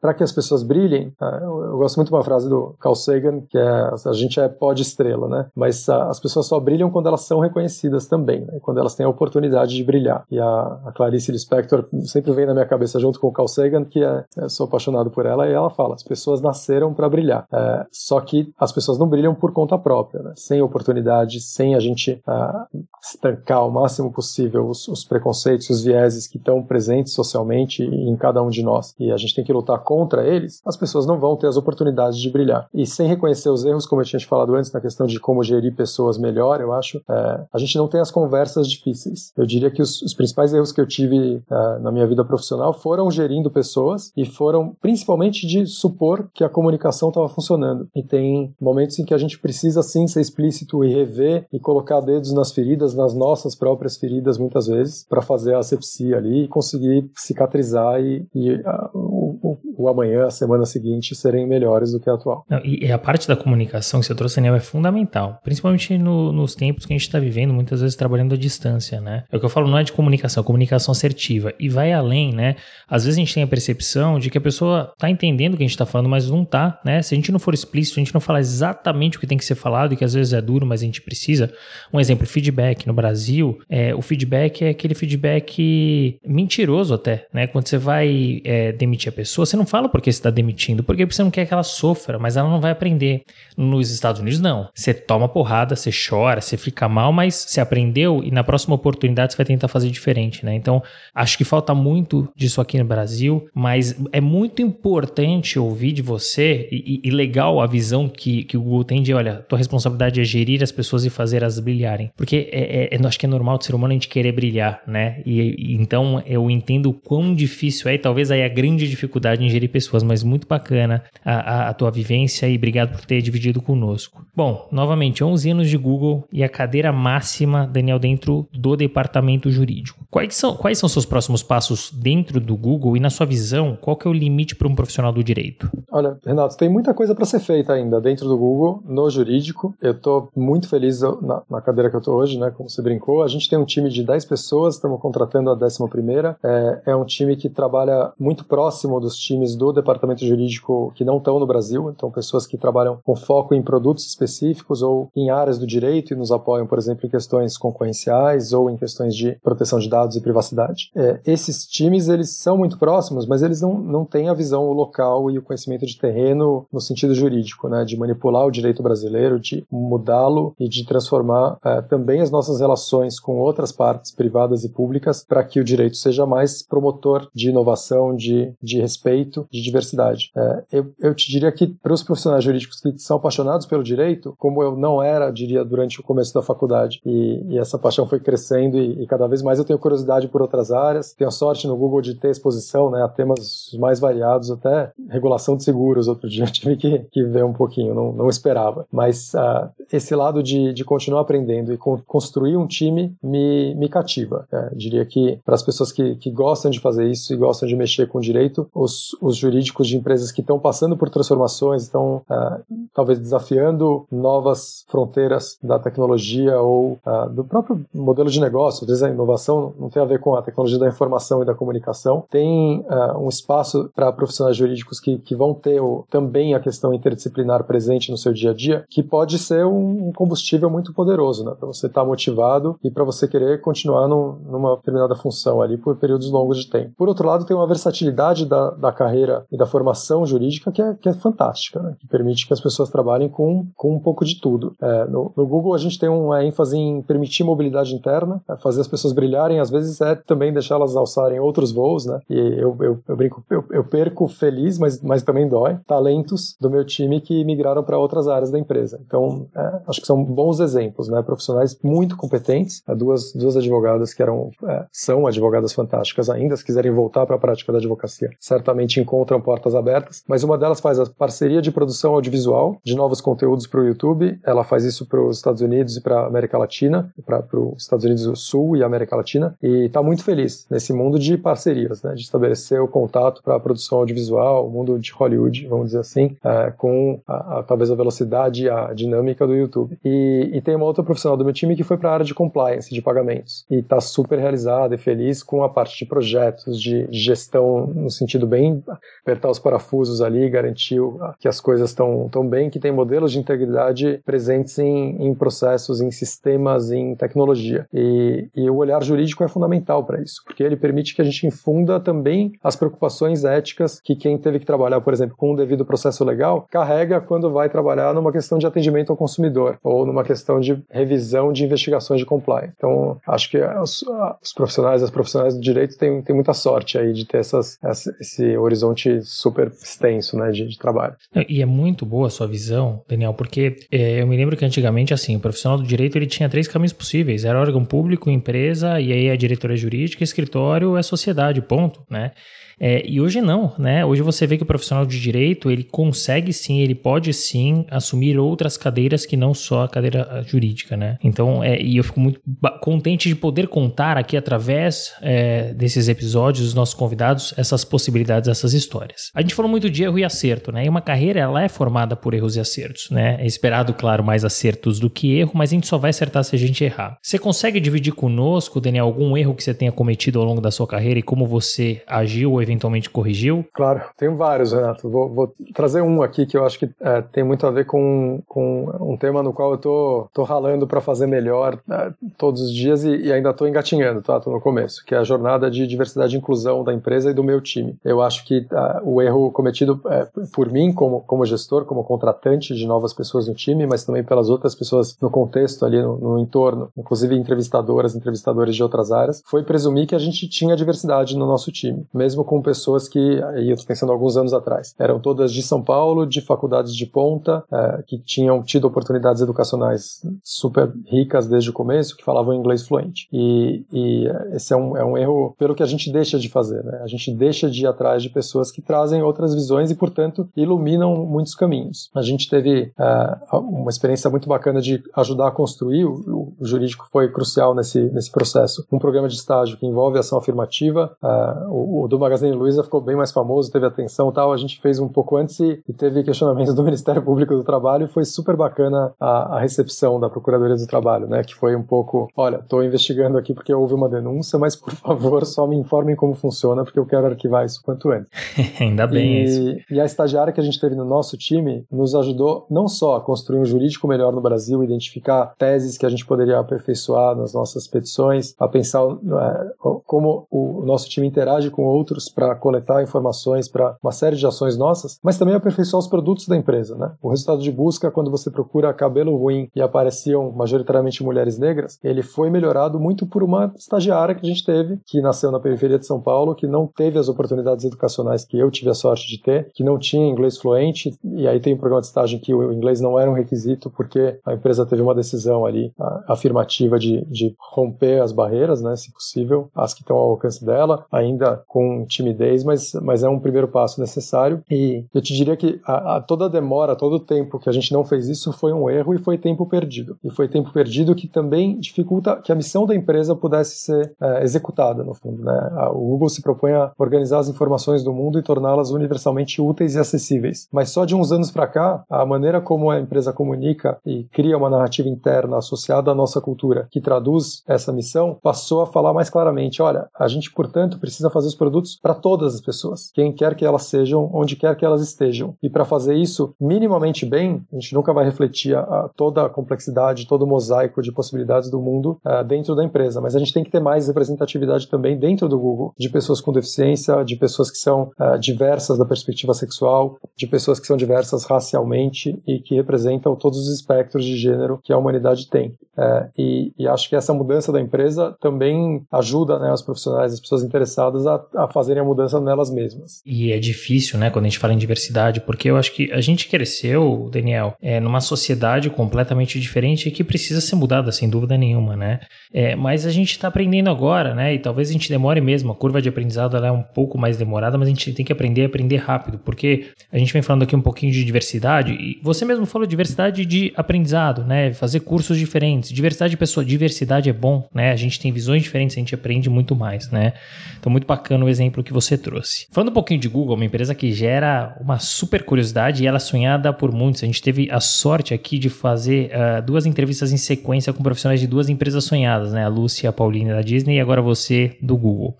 para que as pessoas brilhem, eu, eu gosto muito de uma frase do Carl Sagan que é a gente é pó de estrela, né? Mas a, as pessoas só brilham quando elas são reconhecidas também, né? quando elas têm a oportunidade de brilhar. E a, a Clarice Lispector sempre vem na minha cabeça junto com o Carl Sagan, que é, eu sou apaixonado por ela, e ela fala: as pessoas nasceram para brilhar. É, só que as pessoas não brilham por conta própria, né? sem oportunidade, sem a gente uh, estancar o máximo possível os, os preconceitos, os vieses que estão presentes socialmente em cada um de nós. E a gente tem que lutar contra eles. As pessoas não vão ter as oportunidades de brilhar. E sem reconhecer os erros, como eu tinha te falado antes na questão de como gerir pessoas melhor, eu acho, é, a gente não tem as conversas difíceis. Eu diria que os, os principais erros que eu tive é, na minha vida profissional foram gerindo pessoas e foram principalmente de supor que a comunicação estava funcionando. E tem momentos em que a gente precisa sim ser explícito e rever e colocar dedos nas feridas, nas nossas próprias feridas muitas vezes, para fazer a asepsia ali e conseguir cicatrizar e, e o, o, o, amanhã, a semana seguinte serem melhores do que a atual.
Não, e a parte da comunicação que você trouxe, Daniel, é fundamental, principalmente no, nos tempos que a gente está vivendo, muitas vezes trabalhando à distância, né? É o que eu falo, não é de comunicação, é comunicação assertiva. E vai além, né? Às vezes a gente tem a percepção de que a pessoa está entendendo o que a gente está falando, mas não está, né? Se a gente não for explícito, a gente não falar exatamente o que tem que ser falado e que às vezes é duro, mas a gente precisa. Um exemplo, feedback. No Brasil, é, o feedback é aquele feedback mentiroso até, né? Quando você vai é, demitir a pessoa, você não fala porque você está demitindo, porque você não quer que ela sofra, mas ela não vai aprender. Nos Estados Unidos, não. Você toma porrada, você chora, você fica mal, mas você aprendeu e na próxima oportunidade você vai tentar fazer diferente, né? Então, acho que falta muito disso aqui no Brasil, mas é muito importante ouvir de você e, e legal a visão que, que o Google tem de, olha, tua responsabilidade é gerir as pessoas e fazer as brilharem. Porque é, é, é, acho que é normal do ser humano a gente querer brilhar, né? E, e então eu entendo o quão difícil é, e talvez aí a grande dificuldade em gerir pessoas, mas muito bacana a, a, a tua vivência e obrigado por ter dividido conosco. Bom, novamente, 11 anos de Google e a cadeira máxima, Daniel, dentro do departamento jurídico. Quais são, quais são seus próximos passos dentro do Google e, na sua visão, qual que é o limite para um profissional do direito?
Olha, Renato, tem muita coisa para ser feita ainda dentro do Google, no jurídico. Eu estou muito feliz na, na, cadeira que eu estou hoje, né? Como você brincou. A gente tem um time de 10 pessoas, estamos contratando a 11 primeira. É, é um time que trabalha muito próximo dos times do departamento jurídico que não estão no Brasil, então pessoas que trabalham com foco em produtos específicos em áreas do direito e nos apoiam, por exemplo, em questões concorrenciais ou em questões de proteção de dados e privacidade. É, esses times, eles são muito próximos, mas eles não, não têm a visão local e o conhecimento de terreno no sentido jurídico, né, de manipular o direito brasileiro, de mudá-lo e de transformar é, também as nossas relações com outras partes privadas e públicas para que o direito seja mais promotor de inovação, de, de respeito, de diversidade. É, eu, eu te diria que para os profissionais jurídicos que são apaixonados pelo direito, como eu não era, diria, durante o começo da faculdade, e, e essa paixão foi crescendo e, e, cada vez mais eu tenho curiosidade por outras áreas, tenho a sorte no Google de ter exposição né, a temas mais variados, até regulação de seguros, outro dia eu tive que, que ver um pouquinho, não, não esperava. Mas uh, esse lado de, de continuar aprendendo e con construir um time me, me cativa. É, diria que para as pessoas que, que gostam de fazer isso e gostam de mexer com direito, os, os jurídicos de empresas que estão passando por transformações, estão uh, talvez desafiando novas fronteiras da tecnologia ou uh, do próprio modelo de negócio. Às vezes a inovação não tem a ver com a tecnologia da informação e da comunicação. Tem uh, um espaço para profissionais jurídicos que, que vão ter o, também a questão interdisciplinar presente no seu dia a dia, que pode ser um, um combustível muito poderoso, né? Para você estar tá motivado e para você querer continuar num, numa determinada função ali por períodos longos de tempo. Por outro lado, tem uma versatilidade da, da carreira e da formação jurídica que é, que é fantástica, né? que permite que as pessoas trabalhem com, com um pouco de tudo. É, no, no, Google, a gente tem uma ênfase em permitir mobilidade interna, é fazer as pessoas brilharem, às vezes é também deixá-las alçarem outros voos, né? E eu, eu, eu brinco, eu, eu, perco feliz, mas, mas também dói, talentos do meu time que migraram para outras áreas da empresa. Então, é, acho que são bons exemplos, né? Profissionais muito competentes, é, duas, duas advogadas que eram, é, são advogadas fantásticas ainda, se quiserem voltar para a prática da advocacia, certamente encontram portas abertas, mas uma delas faz a parceria de produção audiovisual de novos conteúdos para o YouTube, ela faz isso para os Estados Unidos e para a América Latina, para os Estados Unidos do Sul e América Latina, e está muito feliz nesse mundo de parcerias, né, de estabelecer o contato para a produção audiovisual, o mundo de Hollywood, vamos dizer assim, é, com a, a, talvez a velocidade e a dinâmica do YouTube. E, e, tem uma outra profissional do meu time que foi para a área de compliance, de pagamentos, e está super realizada e feliz com a parte de projetos, de gestão, no sentido bem apertar os parafusos ali, garantir que as coisas estão tão bem, que tem modelos de integridade presentes em, em processos, em sistemas, em tecnologia. E, e o olhar jurídico é fundamental para isso, porque ele permite que a gente infunda também as preocupações éticas que quem teve que trabalhar, por exemplo, com um devido processo legal, carrega quando vai trabalhar numa questão de atendimento ao consumidor ou numa questão de revisão de investigações de compliance. Então, acho que os, os profissionais, as profissionais do direito têm, têm muita sorte aí de ter essas, esse horizonte super extenso né, de, de trabalho.
E é muito boa a sua visão, Daniel, porque é, eu me lembro que antigamente, assim, o profissional do direito ele tinha três caminhos possíveis: era órgão público, empresa, e aí a diretoria jurídica, escritório é sociedade, ponto, né? É, e hoje não, né? Hoje você vê que o profissional de direito, ele consegue sim, ele pode sim assumir outras cadeiras que não só a cadeira jurídica, né? Então, é, e eu fico muito contente de poder contar aqui através é, desses episódios, dos nossos convidados, essas possibilidades, essas histórias. A gente falou muito de erro e acerto, né? E uma carreira, ela é formada por erros e acertos, né? É esperado, claro, mais acertos do que erro, mas a gente só vai acertar se a gente errar. Você consegue dividir conosco, Daniel, algum erro que você tenha cometido ao longo da sua carreira e como você agiu ou eventualmente corrigiu?
Claro, tenho vários, Renato. Vou, vou trazer um aqui que eu acho que é, tem muito a ver com, com um tema no qual eu tô, tô ralando para fazer melhor é, todos os dias e, e ainda tô engatinhando, tá? Tô no começo, que é a jornada de diversidade e inclusão da empresa e do meu time. Eu acho que uh, o erro cometido é, por mim, como, como gestor, como contratante de novas pessoas no time, mas também pelas outras pessoas no contexto ali, no, no entorno, inclusive entrevistadoras, entrevistadores de outras áreas, foi presumir que a gente tinha diversidade no nosso time, mesmo com com pessoas que, aí eu estou pensando alguns anos atrás, eram todas de São Paulo, de faculdades de ponta, é, que tinham tido oportunidades educacionais super ricas desde o começo, que falavam inglês fluente. E, e esse é um, é um erro pelo que a gente deixa de fazer, né? A gente deixa de ir atrás de pessoas que trazem outras visões e, portanto, iluminam muitos caminhos. A gente teve é, uma experiência muito bacana de ajudar a construir, o, o, jurídico foi crucial nesse, nesse processo, um programa de estágio que envolve ação afirmativa. É, o, o, do Magazine Luiza ficou bem mais famoso, teve atenção tal. A gente fez um pouco antes e, e teve questionamentos do Ministério Público do Trabalho e foi super bacana a, a recepção da Procuradoria do Trabalho, né? Que foi um pouco, olha, estou investigando aqui porque houve uma denúncia, mas por favor só me informem como funciona porque eu quero arquivar isso quanto antes.
Ainda bem
e,
isso.
E a estagiária que a gente teve no nosso time nos ajudou não só a construir um jurídico melhor no Brasil, identificar teses que a gente poderia aperfeiçoar nas nossas petições, a pensar é, como o nosso time interage com outros para coletar informações para uma série de ações nossas, mas também aperfeiçoar os produtos da empresa. Né? O resultado de busca, quando você procura cabelo ruim e apareciam majoritariamente mulheres negras, ele foi melhorado muito por uma estagiária que a gente teve, que nasceu na periferia de São Paulo, que não teve as oportunidades educacionais que eu tive a sorte de ter, que não tinha inglês fluente, e aí tem um programa de estágio em que o inglês não era um requisito, porque a empresa teve uma decisão ali afirmativa de, de romper as barreiras, né, se possível, as que estão ao alcance dela, ainda com timidez, mas, mas é um primeiro passo necessário. E eu te diria que a, a toda a demora, todo o tempo que a gente não fez isso foi um erro e foi tempo perdido. E foi tempo perdido que também dificulta que a missão da empresa pudesse ser é, executada, no fundo. Né? O Google se propõe a organizar as informações do mundo e torná-las universalmente úteis e acessíveis. Mas só de uns anos para cá, a maneira como a empresa comunica e cria uma narrativa interna associada à nossa cultura, que traduz essa missão, passou a falar mais claramente: olha, a gente, portanto, precisa fazer os produtos para todas as pessoas, quem quer que elas sejam, onde quer que elas estejam. E para fazer isso minimamente bem, a gente nunca vai refletir a, a toda a complexidade, todo o mosaico de possibilidades do mundo uh, dentro da empresa, mas a gente tem que ter mais representatividade também dentro do Google, de pessoas com deficiência, de pessoas que são uh, diversas da perspectiva sexual, de pessoas que são diversas racialmente e que representam todos os espectros de gênero que a humanidade tem. Uh, e, e, acho que essa mudança da empresa também ajuda né, os profissionais, as pessoas interessadas a, a fazerem mudança nelas mesmas.
E é difícil, né, quando a gente fala em diversidade, porque eu acho que a gente cresceu, Daniel, é, numa sociedade completamente diferente e que precisa ser mudada, sem dúvida nenhuma, né? É, mas a gente está aprendendo agora, né? E talvez a gente demore mesmo. A curva de aprendizado é um pouco mais demorada, mas a gente tem que aprender a aprender rápido, porque a gente vem falando aqui um pouquinho de diversidade e você mesmo falou diversidade de aprendizado, né? Fazer cursos diferentes, diversidade de pessoa, diversidade é bom, né? A gente tem visões diferentes, a gente aprende muito mais, né? Então muito bacana o exemplo que você trouxe. Falando um pouquinho de Google, uma empresa que gera uma super curiosidade e ela é sonhada por muitos. A gente teve a sorte aqui de fazer uh, duas entrevistas em sequência com profissionais de duas empresas sonhadas, né? A Lúcia a Paulina da Disney e agora você do Google.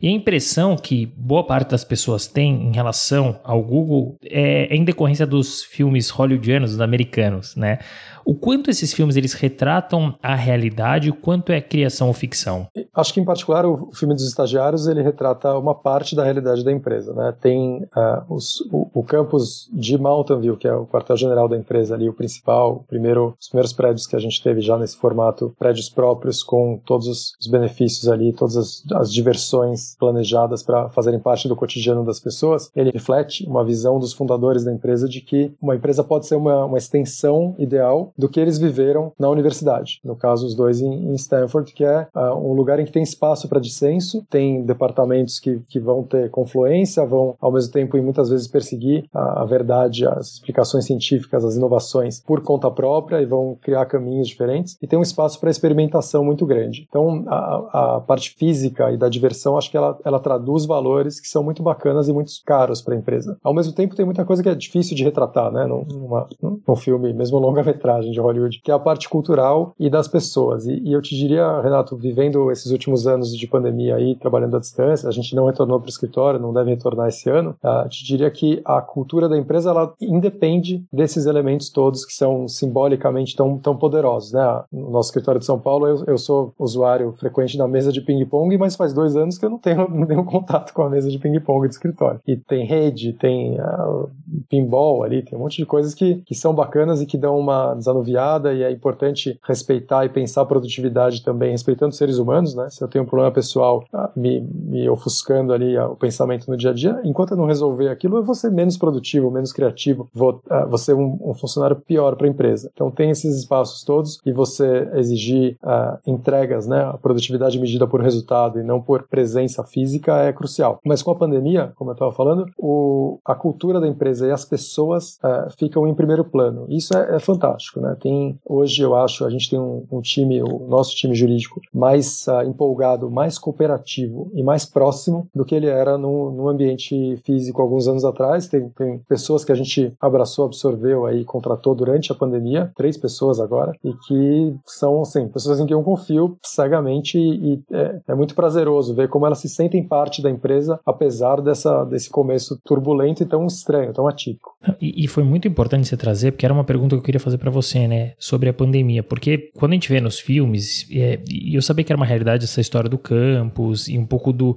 E a impressão que boa parte das pessoas tem em relação ao Google é, é em decorrência dos filmes hollywoodianos, americanos, né? O quanto esses filmes eles retratam a realidade, o quanto é criação ou ficção?
Acho que em particular o filme dos estagiários ele retrata uma parte da realidade da empresa, né? Tem uh, os, o, o, campus de Mountain View, que é o quartel-general da empresa ali, o principal, o primeiro, os primeiros prédios que a gente teve já nesse formato, prédios próprios com todos os, os benefícios ali, todas as, as diversões planejadas para fazerem parte do cotidiano das pessoas. Ele reflete uma visão dos fundadores da empresa de que uma empresa pode ser uma, uma extensão ideal do que eles viveram na universidade. No caso, os dois em, em Stanford, que é uh, um lugar em que tem espaço para dissenso, tem departamentos que, que vão ter confluência, vão ao mesmo tempo e muitas vezes perseguir a, a verdade, as explicações científicas, as inovações por conta própria e vão criar caminhos diferentes. E tem um espaço para experimentação muito grande. Então, a, a parte física e da diversão, acho que ela, ela traduz valores que são muito bacanas e muito caros para a empresa. Ao mesmo tempo, tem muita coisa que é difícil de retratar, né, num, numa, num filme, mesmo longa-metragem de Hollywood, que é a parte cultural e das pessoas. E, e, eu te diria, Renato, vivendo esses últimos anos de pandemia aí, trabalhando à distância, a gente não retornou para o escritório, não deve retornar esse ano, uh, te diria que a cultura da empresa, ela independe desses elementos todos que são simbolicamente tão, tão poderosos, né? No nosso escritório de São Paulo, eu, eu sou usuário frequente da mesa de ping-pong, mas faz dois anos que eu não tenho nenhum contato com a mesa de ping-pong do escritório. E tem rede, tem uh, pinball ali, tem um monte de coisas que, que são bacanas e que dão uma desanuviada e é importante respeitar e pensar a produtividade também, respeitando os seres humanos, né? Se eu tenho um problema pessoal ah, me, me ofuscando ali ah, o pensamento no dia a dia, enquanto eu não resolver aquilo, eu vou ser menos produtivo, menos criativo, vou, uh, vou ser um, um funcionário pior para a empresa. Então tem esses espaços todos e você exigir uh, entregas, né? A produtividade medida por resultado e não por presença física é crucial. Mas com a pandemia, como eu estava falando, o, a cultura da empresa e as pessoas uh, ficam em primeiro plano. Isso é, é, fantástico, né? Tem hoje eu acho a gente tem um, um time, o nosso time jurídico mais empolgado, mais cooperativo e mais próximo do que ele era no, no ambiente físico alguns anos atrás. Tem, tem pessoas que a gente abraçou, absorveu aí, contratou durante a pandemia, três pessoas agora, e que são, assim, pessoas em quem eu confio cegamente e, e é, é, muito prazeroso ver como elas se sentem parte da empresa, apesar dessa, desse começo turbulento e tão estranho, tão atípico.
E, e foi muito importante você trazer, porque era uma pergunta que eu queria fazer para você, né, sobre a pandemia, porque quando a gente vê nos filmes, é, e eu sabia que era uma realidade essa história do campus e um pouco do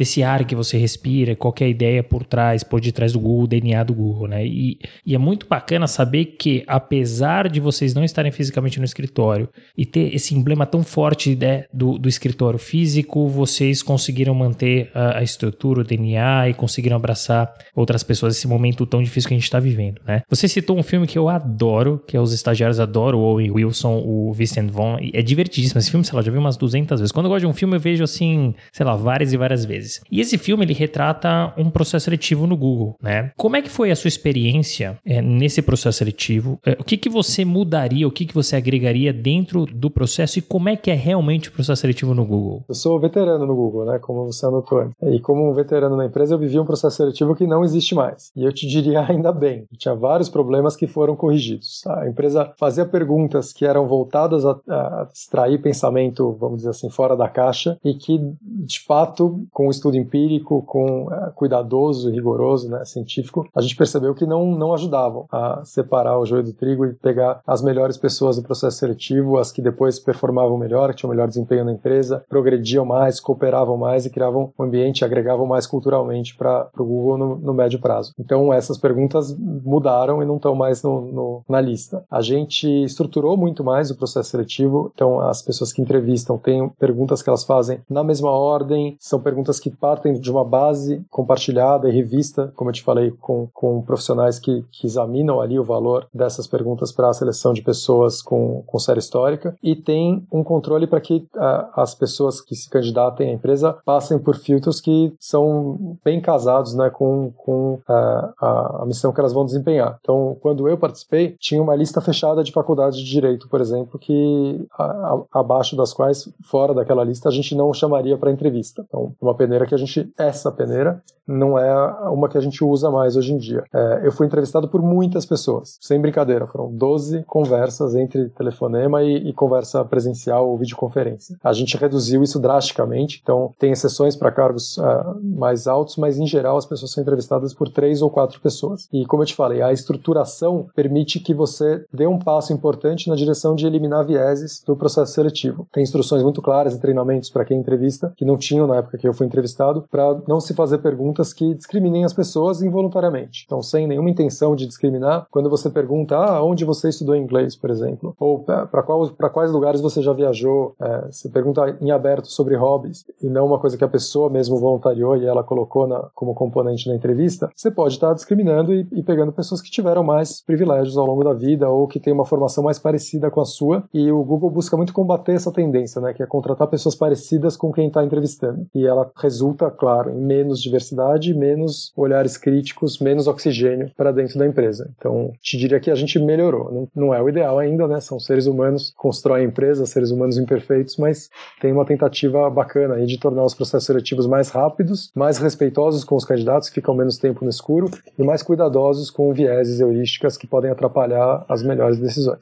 desse ar que você respira, qual é a ideia por trás, por detrás do Google, o DNA do Google, né? E, e, é muito bacana saber que, apesar de vocês não estarem fisicamente no escritório e ter esse emblema tão forte né, do, do escritório físico, vocês conseguiram manter a, a, estrutura, o DNA e conseguiram abraçar outras pessoas nesse momento tão difícil que a gente está vivendo, né? Você citou um filme que eu adoro, que é Os Estagiários Adoram, o Owen Wilson, o Vincent Vaughn, é divertidíssimo. Esse filme, sei lá, já vi umas 200 vezes. Quando eu gosto de um filme, eu vejo assim, sei lá, várias e várias vezes. E esse filme ele retrata um processo seletivo no Google, né? Como é que foi a sua experiência é, nesse processo seletivo? É, o que, que você mudaria, o que, que você agregaria dentro do processo e como é que é realmente o processo seletivo no Google?
Eu sou veterano no Google, né? Como você anotou. E como um veterano na empresa, eu vivi um processo seletivo que não existe mais. E eu te diria ainda bem. Tinha vários problemas que foram corrigidos. A empresa fazia perguntas que eram voltadas a, a extrair pensamento, vamos dizer assim, fora da caixa e que, de fato, com o estudo empírico, com uh, cuidadoso, rigoroso, né, científico, a gente percebeu que não, não ajudavam a separar o joio do trigo e pegar as melhores pessoas do processo seletivo, as que depois performavam melhor, que tinham melhor desempenho na empresa, progrediam mais, cooperavam mais e criavam um ambiente, agregavam mais culturalmente para o Google no, no, médio prazo. Então essas perguntas mudaram e não estão mais no, no, na lista. A gente estruturou muito mais o processo seletivo, então as pessoas que entrevistam têm perguntas que elas fazem na mesma ordem, são perguntas que partem de uma base compartilhada e revista, como eu te falei, com, com profissionais que, que examinam ali o valor dessas perguntas para a seleção de pessoas com, com série histórica e tem um controle para que uh, as pessoas que se candidatem à empresa passem por filtros que são bem casados né, com, com uh, a, a missão que elas vão desempenhar. Então, quando eu participei, tinha uma lista fechada de faculdades de direito, por exemplo, que a, a, abaixo das quais, fora daquela lista, a gente não chamaria para entrevista. Então, uma peneira que a gente, essa peneira, não é uma que a gente usa mais hoje em dia. É, eu fui entrevistado por muitas pessoas, sem brincadeira, foram 12 conversas entre telefonema e, e conversa presencial ou videoconferência. A gente reduziu isso drasticamente, então tem exceções para cargos uh, mais altos, mas em geral as pessoas são entrevistadas por três ou quatro pessoas. E como eu te falei, a estruturação permite que você dê um passo importante na direção de eliminar vieses do processo seletivo. Tem instruções muito claras e treinamentos para quem entrevista, que não tinham na época que eu fui entrevistado, para não se fazer perguntas que discriminem as pessoas involuntariamente. Então, sem nenhuma intenção de discriminar, quando você pergunta, ah, onde você estudou inglês, por exemplo, ou para quais lugares você já viajou, é, você pergunta em aberto sobre hobbies, e não uma coisa que a pessoa mesmo voluntariou e ela colocou na, como componente na entrevista, você pode estar discriminando e, e pegando pessoas que tiveram mais privilégios ao longo da vida ou que têm uma formação mais parecida com a sua, e o Google busca muito combater essa tendência, né, que é contratar pessoas parecidas com quem está entrevistando. E ela resulta, claro, em menos diversidade, menos olhares críticos, menos oxigênio para dentro da empresa. Então, te diria que a gente melhorou. Não, não é o ideal ainda, né? São seres humanos, constroem empresas, seres humanos imperfeitos, mas tem uma tentativa bacana aí de tornar os processos seletivos mais rápidos, mais respeitosos com os candidatos, que ficam menos tempo no escuro, e mais cuidadosos com vieses heurísticas que podem atrapalhar as melhores decisões.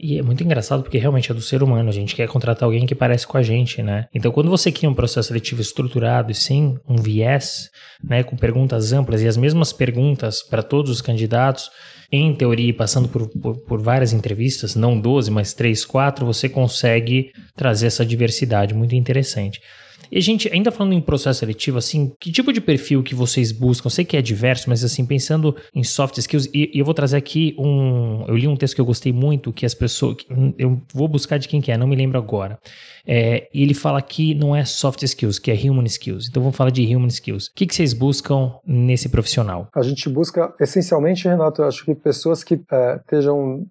E é muito engraçado porque realmente é do ser humano, a gente quer contratar alguém que parece com a gente, né? Então, quando você cria um processo seletivo estruturado e sim um viés, né, com perguntas amplas e as mesmas perguntas para todos os candidatos, em teoria, passando por, por, por, várias entrevistas, não 12, mas 3, 4, você consegue trazer essa diversidade muito interessante. E a gente, ainda falando em processo seletivo, assim, que tipo de perfil que vocês buscam? Eu sei que é diverso, mas assim, pensando em soft skills, e, e eu vou trazer aqui um. Eu li um texto que eu gostei muito, que as pessoas. Eu vou buscar de quem que é, não me lembro agora. É, ele fala que não é soft skills, que é human skills. Então vamos falar de human skills. O que, que vocês buscam nesse profissional?
A gente busca, essencialmente, Renato, eu acho que pessoas que é,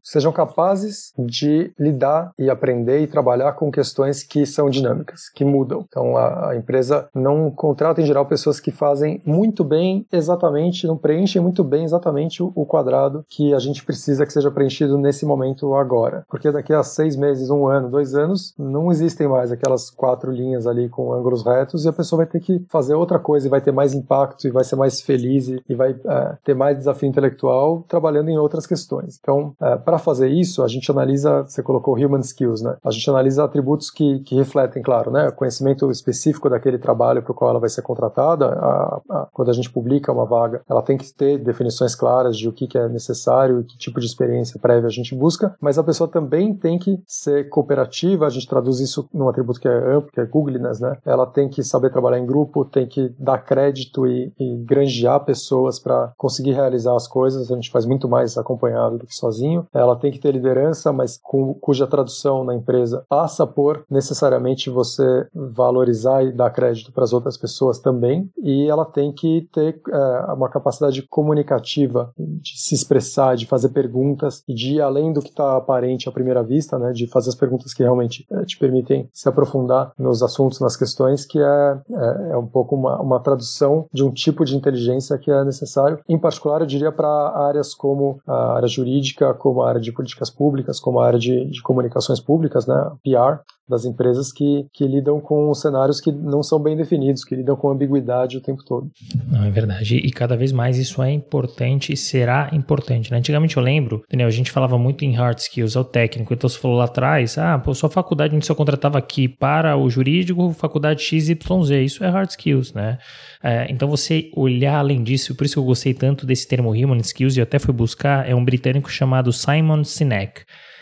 sejam capazes de lidar e aprender e trabalhar com questões que são dinâmicas, que mudam. Então a, a empresa não contrata, em geral, pessoas que fazem muito bem exatamente, não preenchem muito bem exatamente o, o quadrado que a gente precisa que seja preenchido nesse momento agora. Porque daqui a seis meses, um ano, dois anos, não existem mais aquelas quatro linhas ali com ângulos retos e a pessoa vai ter que fazer outra coisa e vai ter mais impacto e vai ser mais feliz e, e vai é, ter mais desafio intelectual trabalhando em outras questões. Então, é, para fazer isso, a gente analisa, você colocou human skills, né? A gente analisa atributos que, que refletem, claro, né? Conhecimento específico daquele trabalho para o qual ela vai ser contratada. A, a, quando a gente publica uma vaga, ela tem que ter definições claras de o que, que é necessário e que tipo de experiência prévia a gente busca, mas a pessoa também tem que ser cooperativa, a gente traduz isso num atributo que é amplo, que é googliness, né? Ela tem que saber trabalhar em grupo, tem que dar crédito e, e granjear pessoas para conseguir realizar as coisas. A gente faz muito mais acompanhado do que sozinho. Ela tem que ter liderança, mas com, cuja tradução na empresa passa por necessariamente você valorizar e dar crédito para as outras pessoas também. E ela tem que ter é, uma capacidade comunicativa de se expressar, de fazer perguntas de ir além do que está aparente à primeira vista, né? De fazer as perguntas que realmente é, te permitem se aprofundar nos assuntos, nas questões, que é, é, é um pouco uma, uma, tradução de um tipo de inteligência que é necessário. Em particular, eu diria para áreas como a área jurídica, como a área de políticas públicas, como a área de, de comunicações públicas, né, PR, das empresas que, que lidam com cenários que não são bem definidos, que lidam com ambiguidade o tempo todo.
Não, é verdade. E cada vez mais isso é importante e será importante. Né? Antigamente eu lembro, Daniel, a gente falava muito em hard skills, é o técnico. Então você falou lá atrás, ah, pô, sua faculdade a gente só contratava aqui para o jurídico, faculdade XYZ. Isso é hard skills, né? É, então você olhar além disso, por isso que eu gostei tanto desse termo human skills e até fui buscar, é um britânico chamado Simon Sinek.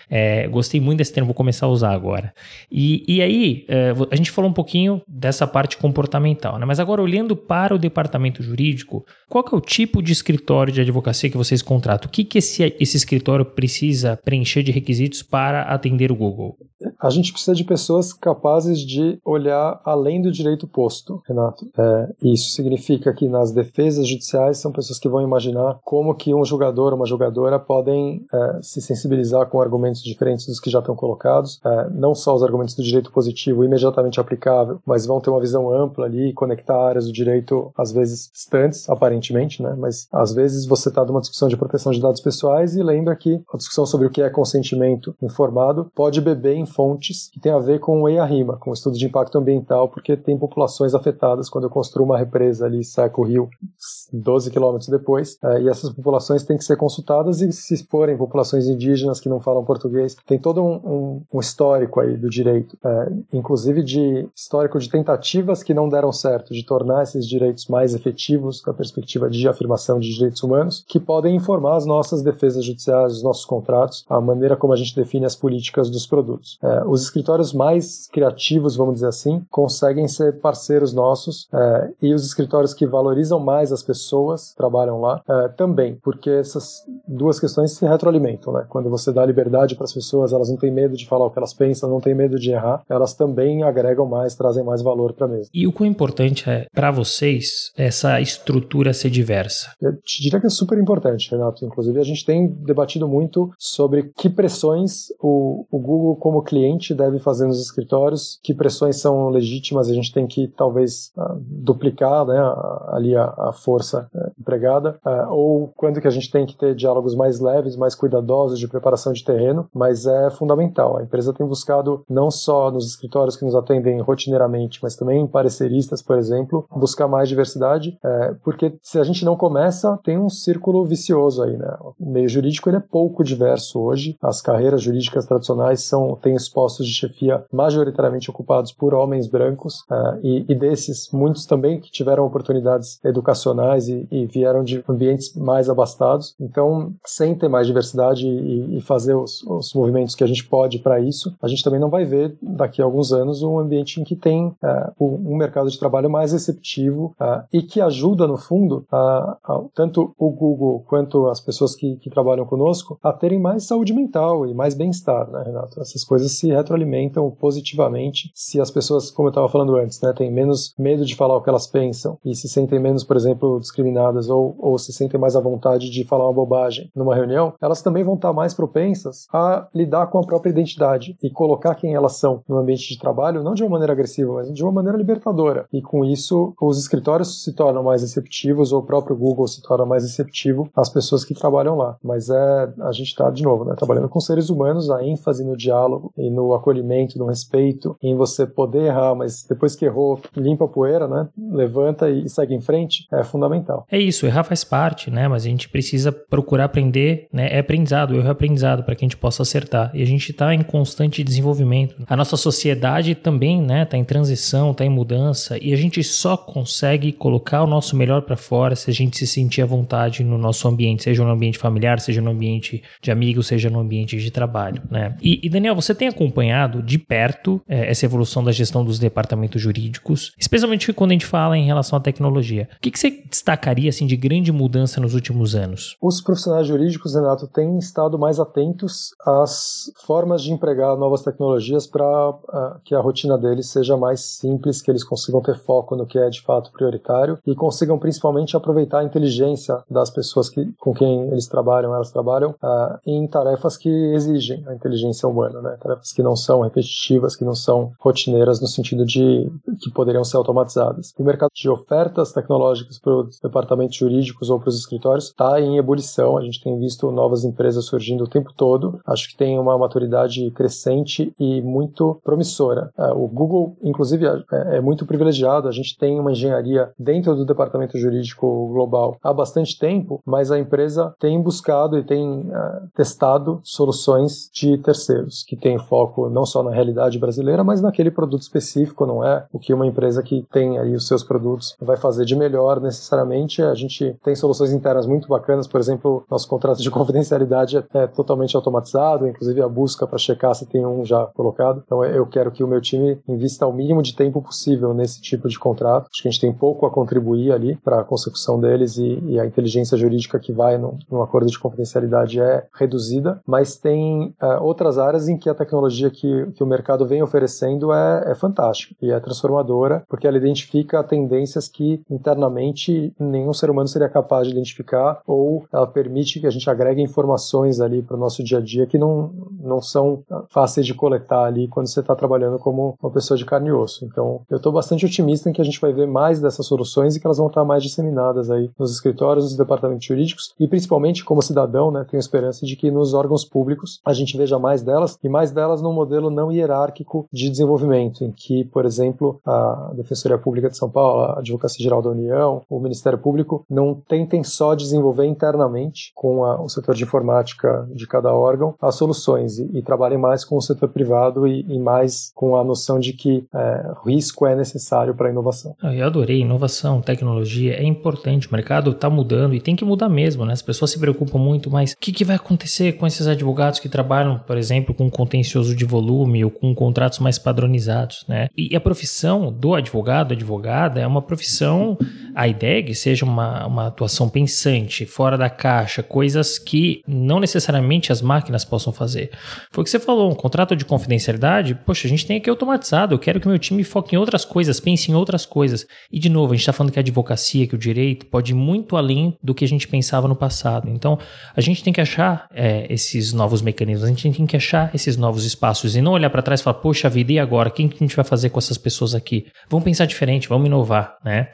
É, gostei muito desse termo, vou começar a usar agora. E, e aí, é, a gente falou um pouquinho dessa parte comportamental, né? mas agora olhando para o departamento jurídico, qual é o tipo de escritório de advocacia que vocês contratam? O que, que esse, esse escritório precisa preencher de requisitos para atender o Google?
A gente precisa de pessoas capazes de olhar além do direito posto, Renato. É, isso significa que nas defesas judiciais são pessoas que vão imaginar como que um ou uma jogadora podem é, se sensibilizar com argumentos argumentos diferentes dos que já estão colocados, é, não só os argumentos do direito positivo imediatamente aplicável, mas vão ter uma visão ampla ali, conectar áreas do direito, às vezes distantes, aparentemente, né? Mas às vezes você está numa discussão de proteção de dados pessoais e lembra que a discussão sobre o que é consentimento informado pode beber em fontes que tem a ver com o EIA-RIMA, com o estudo de impacto ambiental, porque tem populações afetadas quando eu construo uma represa ali, saco o rio 12 quilômetros depois, é, e essas populações têm que ser consultadas e se forem populações indígenas que não falam português português. Tem todo um, um, um histórico aí do direito, é, inclusive de histórico de tentativas que não deram certo de tornar esses direitos mais efetivos com a perspectiva de afirmação de direitos humanos, que podem informar as nossas defesas judiciais, os nossos contratos, a maneira como a gente define as políticas dos produtos. É, os escritórios mais criativos, vamos dizer assim, conseguem ser parceiros nossos é, e os escritórios que valorizam mais as pessoas trabalham lá é, também, porque essas duas questões se retroalimentam, né? Quando você dá liberdade para as pessoas, elas não têm medo de falar o que elas pensam, não têm medo de errar, elas também agregam mais, trazem mais valor para a mesa.
E o quão importante é para vocês essa estrutura ser diversa?
Eu te diria que é super importante, Renato. Inclusive, a gente tem debatido muito sobre que pressões o, o Google, como cliente, deve fazer nos escritórios, que pressões são legítimas, a gente tem que talvez uh, duplicar né, ali a, a força uh, empregada, uh, ou quando que a gente tem que ter diálogos mais leves, mais cuidadosos de preparação de terreno, mas é fundamental. A empresa tem buscado, não só nos escritórios que nos atendem rotineiramente, mas também em pareceristas, por exemplo, buscar mais diversidade, é, porque se a gente não começa, tem um círculo vicioso aí, né? O meio jurídico ele é pouco diverso hoje, as carreiras jurídicas tradicionais são, têm os postos de chefia majoritariamente ocupados por homens brancos, é, e, e, desses, muitos também que tiveram oportunidades educacionais e, e vieram de ambientes mais abastados. Então, sem ter mais diversidade e, e fazer os, os, movimentos que a gente pode para isso, a gente também não vai ver daqui a alguns anos um ambiente em que tem uh, um mercado de trabalho mais receptivo uh, e que ajuda, no fundo, uh, tanto o Google quanto as pessoas que, que, trabalham conosco a terem mais saúde mental e mais bem-estar, né, Renato? Essas coisas se retroalimentam positivamente se as pessoas, como eu estava falando antes, né, têm menos medo de falar o que elas pensam e se sentem menos, por exemplo, discriminadas ou, ou se sentem mais à vontade de falar uma bobagem numa reunião, elas também vão estar mais propensas a lidar com a própria identidade e colocar quem elas são no ambiente de trabalho, não de uma maneira agressiva, mas de uma maneira libertadora. E com isso, os escritórios se tornam mais receptivos ou o próprio Google se torna mais receptivo às pessoas que trabalham lá. Mas é a gente está de novo, né, trabalhando com seres humanos, a ênfase no diálogo e no acolhimento, no respeito, em você poder errar, mas depois que errou, limpa a poeira, né, levanta e segue em frente, é fundamental.
É isso, errar faz parte, né, mas a gente precisa procurar aprender, né, é aprendizado, erro é aprendizado para que a gente possa acertar. E a gente está em constante desenvolvimento. A nossa sociedade também, né, está em transição, está em mudança e a gente só consegue colocar o nosso melhor para fora se a gente se sentir à vontade no nosso ambiente, seja no ambiente familiar, seja no ambiente de amigos, seja no ambiente de trabalho, né? E, e Daniel, você tem acompanhado de perto é, essa evolução da gestão dos departamentos jurídicos, especialmente quando a gente fala em relação à tecnologia. O que, que você destacaria assim de grande mudança nos últimos anos?
Os profissionais jurídicos, Renato, têm estado mais atentos às formas de empregar novas tecnologias para uh, que a rotina deles seja mais simples, que eles consigam ter foco no que é de fato prioritário e consigam principalmente aproveitar a inteligência das pessoas que, com quem eles trabalham, elas trabalham, uh, em tarefas que exigem a inteligência humana, né? tarefas que não são repetitivas, que não são rotineiras no sentido de que poderiam ser automatizadas. O mercado de ofertas tecnológicas para os departamentos jurídicos ou para os escritórios está em ebulição. A gente tem visto novas empresas surgindo o tempo todo. Acho que tem uma maturidade crescente e muito promissora. É, o Google, inclusive, é, é muito privilegiado. A gente tem uma engenharia dentro do departamento jurídico global há bastante tempo, mas a empresa tem buscado e tem uh, testado soluções de terceiros, que tem foco não só na realidade brasileira, mas naquele produto específico, não é o que uma empresa que tem aí os seus produtos vai fazer de melhor necessariamente. A gente tem soluções internas muito bacanas, por exemplo, nosso contrato de confidencialidade é, é totalmente automatizado, inclusive a busca para checar se tem um já colocado. Então eu quero que o meu time invista o mínimo de tempo possível nesse tipo de contrato. Acho que a gente tem pouco a contribuir ali para a consecução deles e, e, a inteligência jurídica que vai no, no, acordo de confidencialidade é reduzida, mas tem uh, outras áreas em que a tecnologia que, que o mercado vem oferecendo é, é fantástica e é transformadora, porque ela identifica tendências que internamente nenhum ser humano seria capaz de identificar ou ela permite que a gente agregue informações ali para o nosso dia a dia que não, não são fáceis de coletar ali quando você está trabalhando como uma pessoa de carne e osso. Então, eu estou bastante otimista em que a gente vai ver mais dessas soluções e que elas vão estar mais disseminadas aí nos escritórios, nos departamentos jurídicos e principalmente como cidadão, né, tenho esperança de que nos órgãos públicos a gente veja mais delas e mais delas num modelo não hierárquico de desenvolvimento, em que, por exemplo, a Defensoria Pública de São Paulo, a Advocacia Geral da União, o Ministério Público não tentem só desenvolver internamente com a, o setor de informática de cada órgão as soluções e, e trabalhem mais com o setor privado e, e mais com a noção de que é, risco é necessário para a inovação.
Ah, eu adorei. Inovação, tecnologia é importante. O mercado está mudando e tem que mudar mesmo, né? As pessoas se preocupam muito, mas o que, que vai acontecer com esses advogados que trabalham, por exemplo, com contencioso de volume ou com contratos mais padronizados, né? E a profissão do advogado, advogada, é uma profissão, a ideia é que seja uma, uma atuação pensante, fora da caixa, coisas que não necessariamente as máquinas possam fazer. Foi o que você falou, um contrato de confidencialidade, poxa, a gente tem aqui automatizado, eu quero que meu time foque em outras coisas, pense em outras coisas. E de novo, a gente está falando que a advocacia, que o direito pode ir muito além do que a gente pensava no passado. Então, a gente tem que achar é, esses novos mecanismos, a gente tem que achar esses novos espaços e não olhar para trás e falar, poxa vida, e agora? O que a gente vai fazer com essas pessoas aqui? Vamos pensar diferente, vamos inovar, né?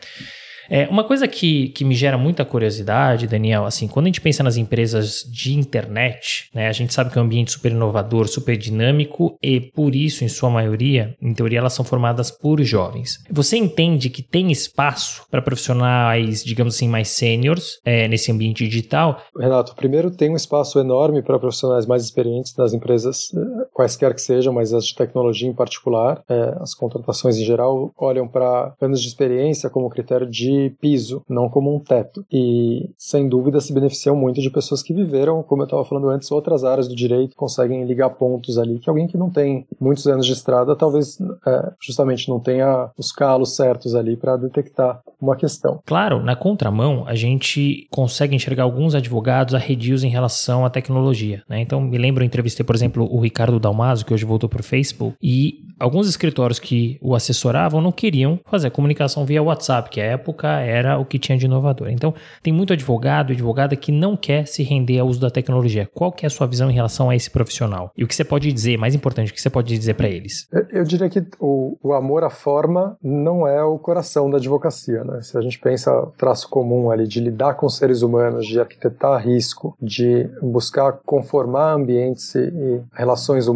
É, uma coisa que, que me gera muita curiosidade, Daniel, assim, quando a gente pensa nas empresas de internet, né, a gente sabe que é um ambiente super inovador, super dinâmico e por isso, em sua maioria, em teoria, elas são formadas por jovens. Você entende que tem espaço para profissionais, digamos assim, mais sêniores é, nesse ambiente digital?
Renato, primeiro tem um espaço enorme para profissionais mais experientes das empresas, quaisquer que sejam, mas as de tecnologia em particular. É, as contratações em geral olham para anos de experiência como critério de piso, não como um teto. E, sem dúvida, se beneficiam muito de pessoas que viveram, como eu estava falando antes, outras áreas do direito, conseguem ligar pontos ali, que alguém que não tem muitos anos de estrada, talvez é, justamente não tenha os calos certos ali para detectar uma questão.
Claro, na contramão, a gente consegue enxergar alguns advogados arredios em relação à tecnologia. Né? Então, me lembro, eu entrevistei, por exemplo, o Ricardo Dalmaso, que hoje voltou para o Facebook, e alguns escritórios que o assessoravam não queriam fazer comunicação via WhatsApp, que à época era o que tinha de inovador. Então, tem muito advogado e advogada que não quer se render ao uso da tecnologia. Qual que é a sua visão em relação a esse profissional? E o que você pode dizer, mais importante, o que você pode dizer para eles?
Eu diria que o, o, amor à forma não é o coração da advocacia. Né? Se a gente pensa traço comum ali de lidar com seres humanos, de arquitetar risco, de buscar conformar ambientes e relações humanas,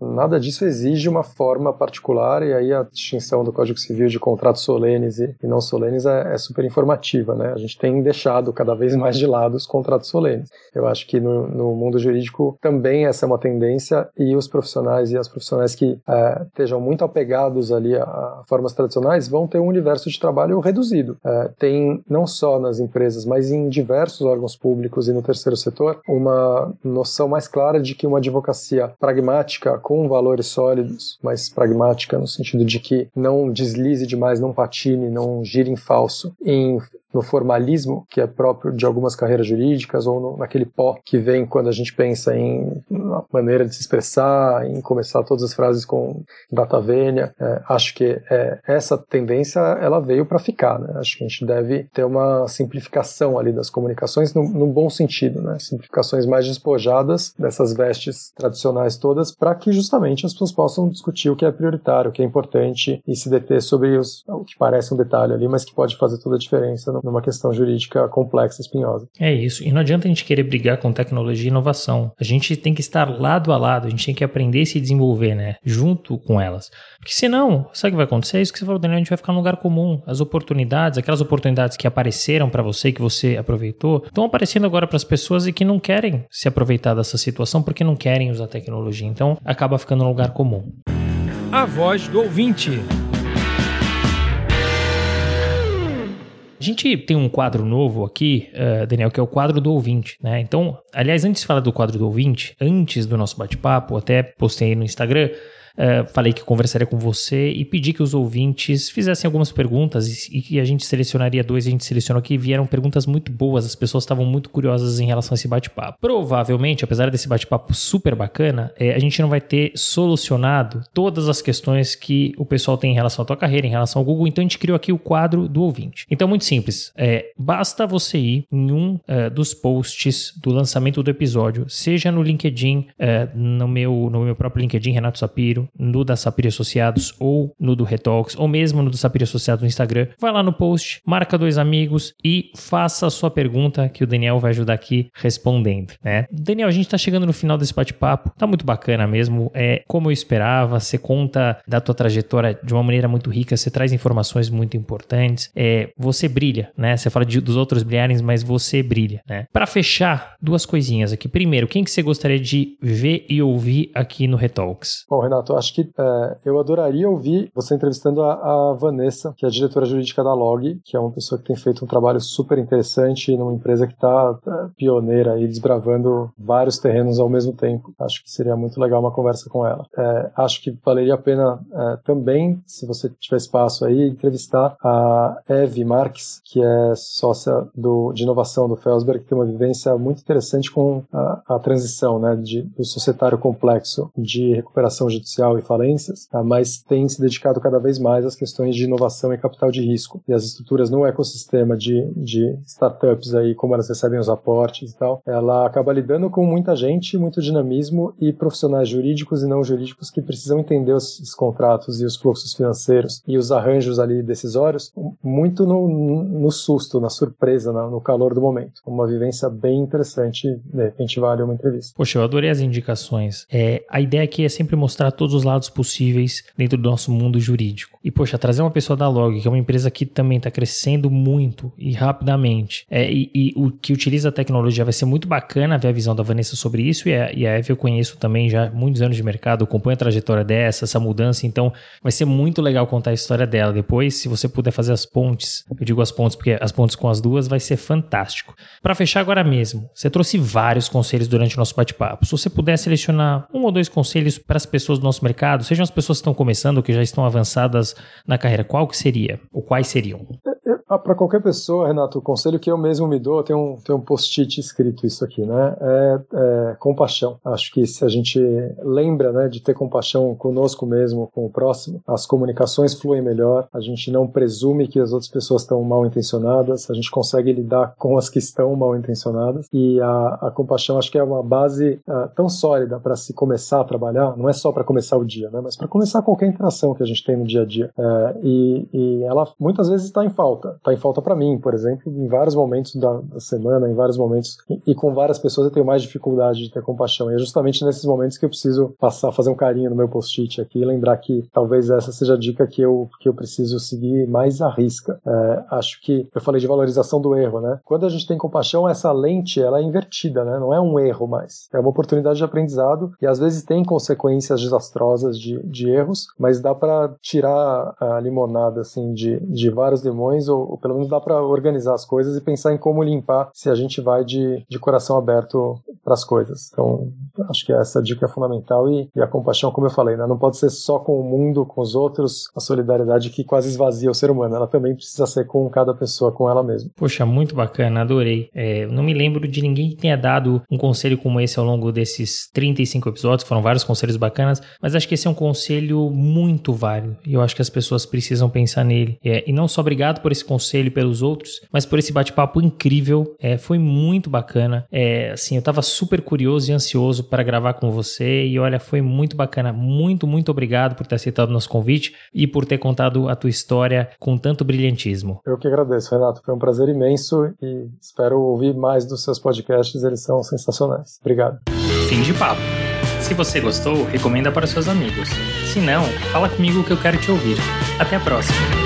nada disso exige uma forma particular e aí a distinção do Código Civil de contratos solenes e não solenes é, é, super informativa. Né? A gente tem deixado cada vez mais de lado os contratos solenes. Eu acho que no, no mundo jurídico também essa é uma tendência e os profissionais e as profissionais que é, estejam muito apegados ali a, a, formas tradicionais vão ter um universo de trabalho reduzido. É, tem não só nas empresas, mas em diversos órgãos públicos e no terceiro setor uma noção mais clara de que uma advocacia pragmática com valores sólidos, mas pragmática no sentido de que não deslize demais, não patine, não gire em falso, em no formalismo que é próprio de algumas carreiras jurídicas ou no, naquele pó que vem quando a gente pensa em maneira de se expressar, em começar todas as frases com data vênia. É, acho que é, essa tendência ela veio para ficar. Né? Acho que a gente deve ter uma simplificação ali das comunicações no, no bom sentido, né? simplificações mais despojadas dessas vestes tradicionais todas para que justamente as pessoas possam discutir o que é prioritário, o que é importante e se deter sobre os, o que parece um detalhe ali, mas que pode fazer toda a diferença numa questão jurídica complexa, espinhosa.
É isso. E não adianta a gente querer brigar com tecnologia e inovação. A gente tem que estar lado a lado, a gente tem que aprender e se desenvolver, né? Junto com elas. Porque senão, sabe o que vai acontecer? É isso que você falou, Daniel, a gente vai ficar no lugar comum. As oportunidades, aquelas oportunidades que apareceram para você, que você aproveitou, estão aparecendo agora para as pessoas e que não querem se aproveitar dessa situação porque não querem usar tecnologia. Então, acaba ficando no lugar comum.
A voz do ouvinte.
A gente tem um quadro novo aqui, uh, Daniel, que é o quadro do ouvinte, né? Então, aliás, antes de falar do quadro do ouvinte, antes do nosso bate-papo, até postei no Instagram, Uh, falei que conversaria com você e pedi que os ouvintes fizessem algumas perguntas e, que a gente selecionaria dois. A gente selecionou aqui vieram perguntas muito boas. As pessoas estavam muito curiosas em relação a esse bate-papo. Provavelmente, apesar desse bate-papo super bacana, é, a gente não vai ter solucionado todas as questões que o pessoal tem em relação à tua carreira, em relação ao Google. Então a gente criou aqui o quadro do ouvinte. Então, muito simples. É, basta você ir em um uh, dos posts do lançamento do episódio, seja no LinkedIn, uh, no, meu, no meu próprio LinkedIn, Renato Sapiro, no da Sapir Associados ou no do Retox, ou mesmo no do Sapir Associados no Instagram, vai lá no post, marca dois amigos e faça a sua pergunta que o Daniel vai ajudar aqui respondendo, né? Daniel, a gente tá chegando no final desse bate-papo, tá muito bacana mesmo, é como eu esperava, você conta da tua trajetória de uma maneira muito rica, você traz informações muito importantes, é, você brilha, né? Você fala de, dos outros brilharem, mas você brilha, né? Para fechar, duas coisinhas aqui. Primeiro, quem que você gostaria de ver e ouvir aqui no Retalks?
Bom, Renato, acho que é, eu adoraria ouvir você entrevistando a, a, Vanessa, que é a diretora jurídica da Log, que é uma pessoa que tem feito um trabalho super interessante numa empresa que está tá pioneira e desbravando vários terrenos ao mesmo tempo. Acho que seria muito legal uma conversa com ela. É, acho que valeria a pena é, também, se você tiver espaço aí, entrevistar a Eve Marques, que é sócia do, de inovação do Felsberg, que tem uma vivência muito interessante com a, a transição né, de, do societário complexo de recuperação judicial e falências, tá? mas tem se dedicado cada vez mais às questões de inovação e capital de risco. E as estruturas no ecossistema de, de startups aí, como elas recebem os aportes e tal, ela acaba lidando com muita gente, muito dinamismo e profissionais jurídicos e não jurídicos que precisam entender os, os contratos e os fluxos financeiros e os arranjos ali decisórios muito no, no susto, na surpresa, no, no calor do momento. Uma vivência bem interessante, de repente vale uma entrevista.
Poxa, eu adorei as indicações. É, a ideia aqui é sempre mostrar todos os lados possíveis dentro do nosso mundo jurídico. E, poxa, trazer uma pessoa da Log, que é uma empresa que também está crescendo muito e rapidamente, é, e, e, o que utiliza a tecnologia vai ser muito bacana ver a visão da Vanessa sobre isso. E a, e a Eve eu conheço também já muitos anos de mercado, acompanho a trajetória dessa, essa mudança, então vai ser muito legal contar a história dela. Depois, se você puder fazer as pontes, eu digo as pontes porque as pontes com as duas vai ser fantástico. Para fechar agora mesmo, você trouxe vários conselhos durante o nosso bate-papo. Se você puder selecionar um ou dois conselhos para as pessoas do nosso mercado, sejam as pessoas que estão começando ou que já estão avançadas na carreira, qual que seria? Ou quais seriam?
Ah, para qualquer pessoa, Renato, o conselho que eu mesmo me dou, tem um, tem um post-it escrito isso aqui, né? É, é, compaixão. Acho que se a gente lembra né, de ter compaixão conosco mesmo, com o próximo, as comunicações fluem melhor, a gente não presume que as outras pessoas estão mal intencionadas, a gente consegue lidar com as que estão mal intencionadas e a, a compaixão acho que é uma base uh, tão sólida para se começar a trabalhar, não é só para começar o dia, né? Mas para começar qualquer interação que a gente tem no dia a dia. Uh, e, e ela muitas vezes está em falta está em falta para mim, por exemplo, em vários momentos da, da semana, em vários momentos, e, e, com várias pessoas eu tenho mais dificuldade de ter compaixão. E é justamente nesses momentos que eu preciso passar, fazer um carinho no meu post-it aqui e lembrar que talvez essa seja a dica que eu, que eu preciso seguir mais à risca. É, acho que eu falei de valorização do erro, né? Quando a gente tem compaixão, essa lente ela é invertida, né? Não é um erro mais. É uma oportunidade de aprendizado e às vezes tem consequências desastrosas de, de erros, mas dá para tirar a limonada assim de, de vários limões ou, ou pelo menos dá para organizar as coisas e pensar em como limpar se a gente vai de, de coração aberto para as coisas. Então, acho que essa dica é fundamental e, e, a compaixão, como eu falei, né, não pode ser só com o mundo, com os outros, a solidariedade que quase esvazia o ser humano. Ela também precisa ser com cada pessoa, com ela mesma.
Poxa, muito bacana, adorei. É, não me lembro de ninguém que tenha dado um conselho como esse ao longo desses 35 episódios, foram vários conselhos bacanas, mas acho que esse é um conselho muito válido e eu acho que as pessoas precisam pensar nele. É, e não só obrigado por esse conselho conselho pelos outros, mas por esse bate-papo incrível. É, foi muito bacana. É, assim, eu estava super curioso e ansioso para gravar com você e olha, foi muito bacana. Muito, muito obrigado por ter aceitado o nosso convite e por ter contado a tua história com tanto brilhantismo.
Eu que agradeço, Renato. Foi um prazer imenso e espero ouvir mais dos seus podcasts. Eles são sensacionais. Obrigado.
Fim de papo. Se você gostou, recomenda para seus amigos. Se não, fala comigo que eu quero te ouvir. Até a próxima.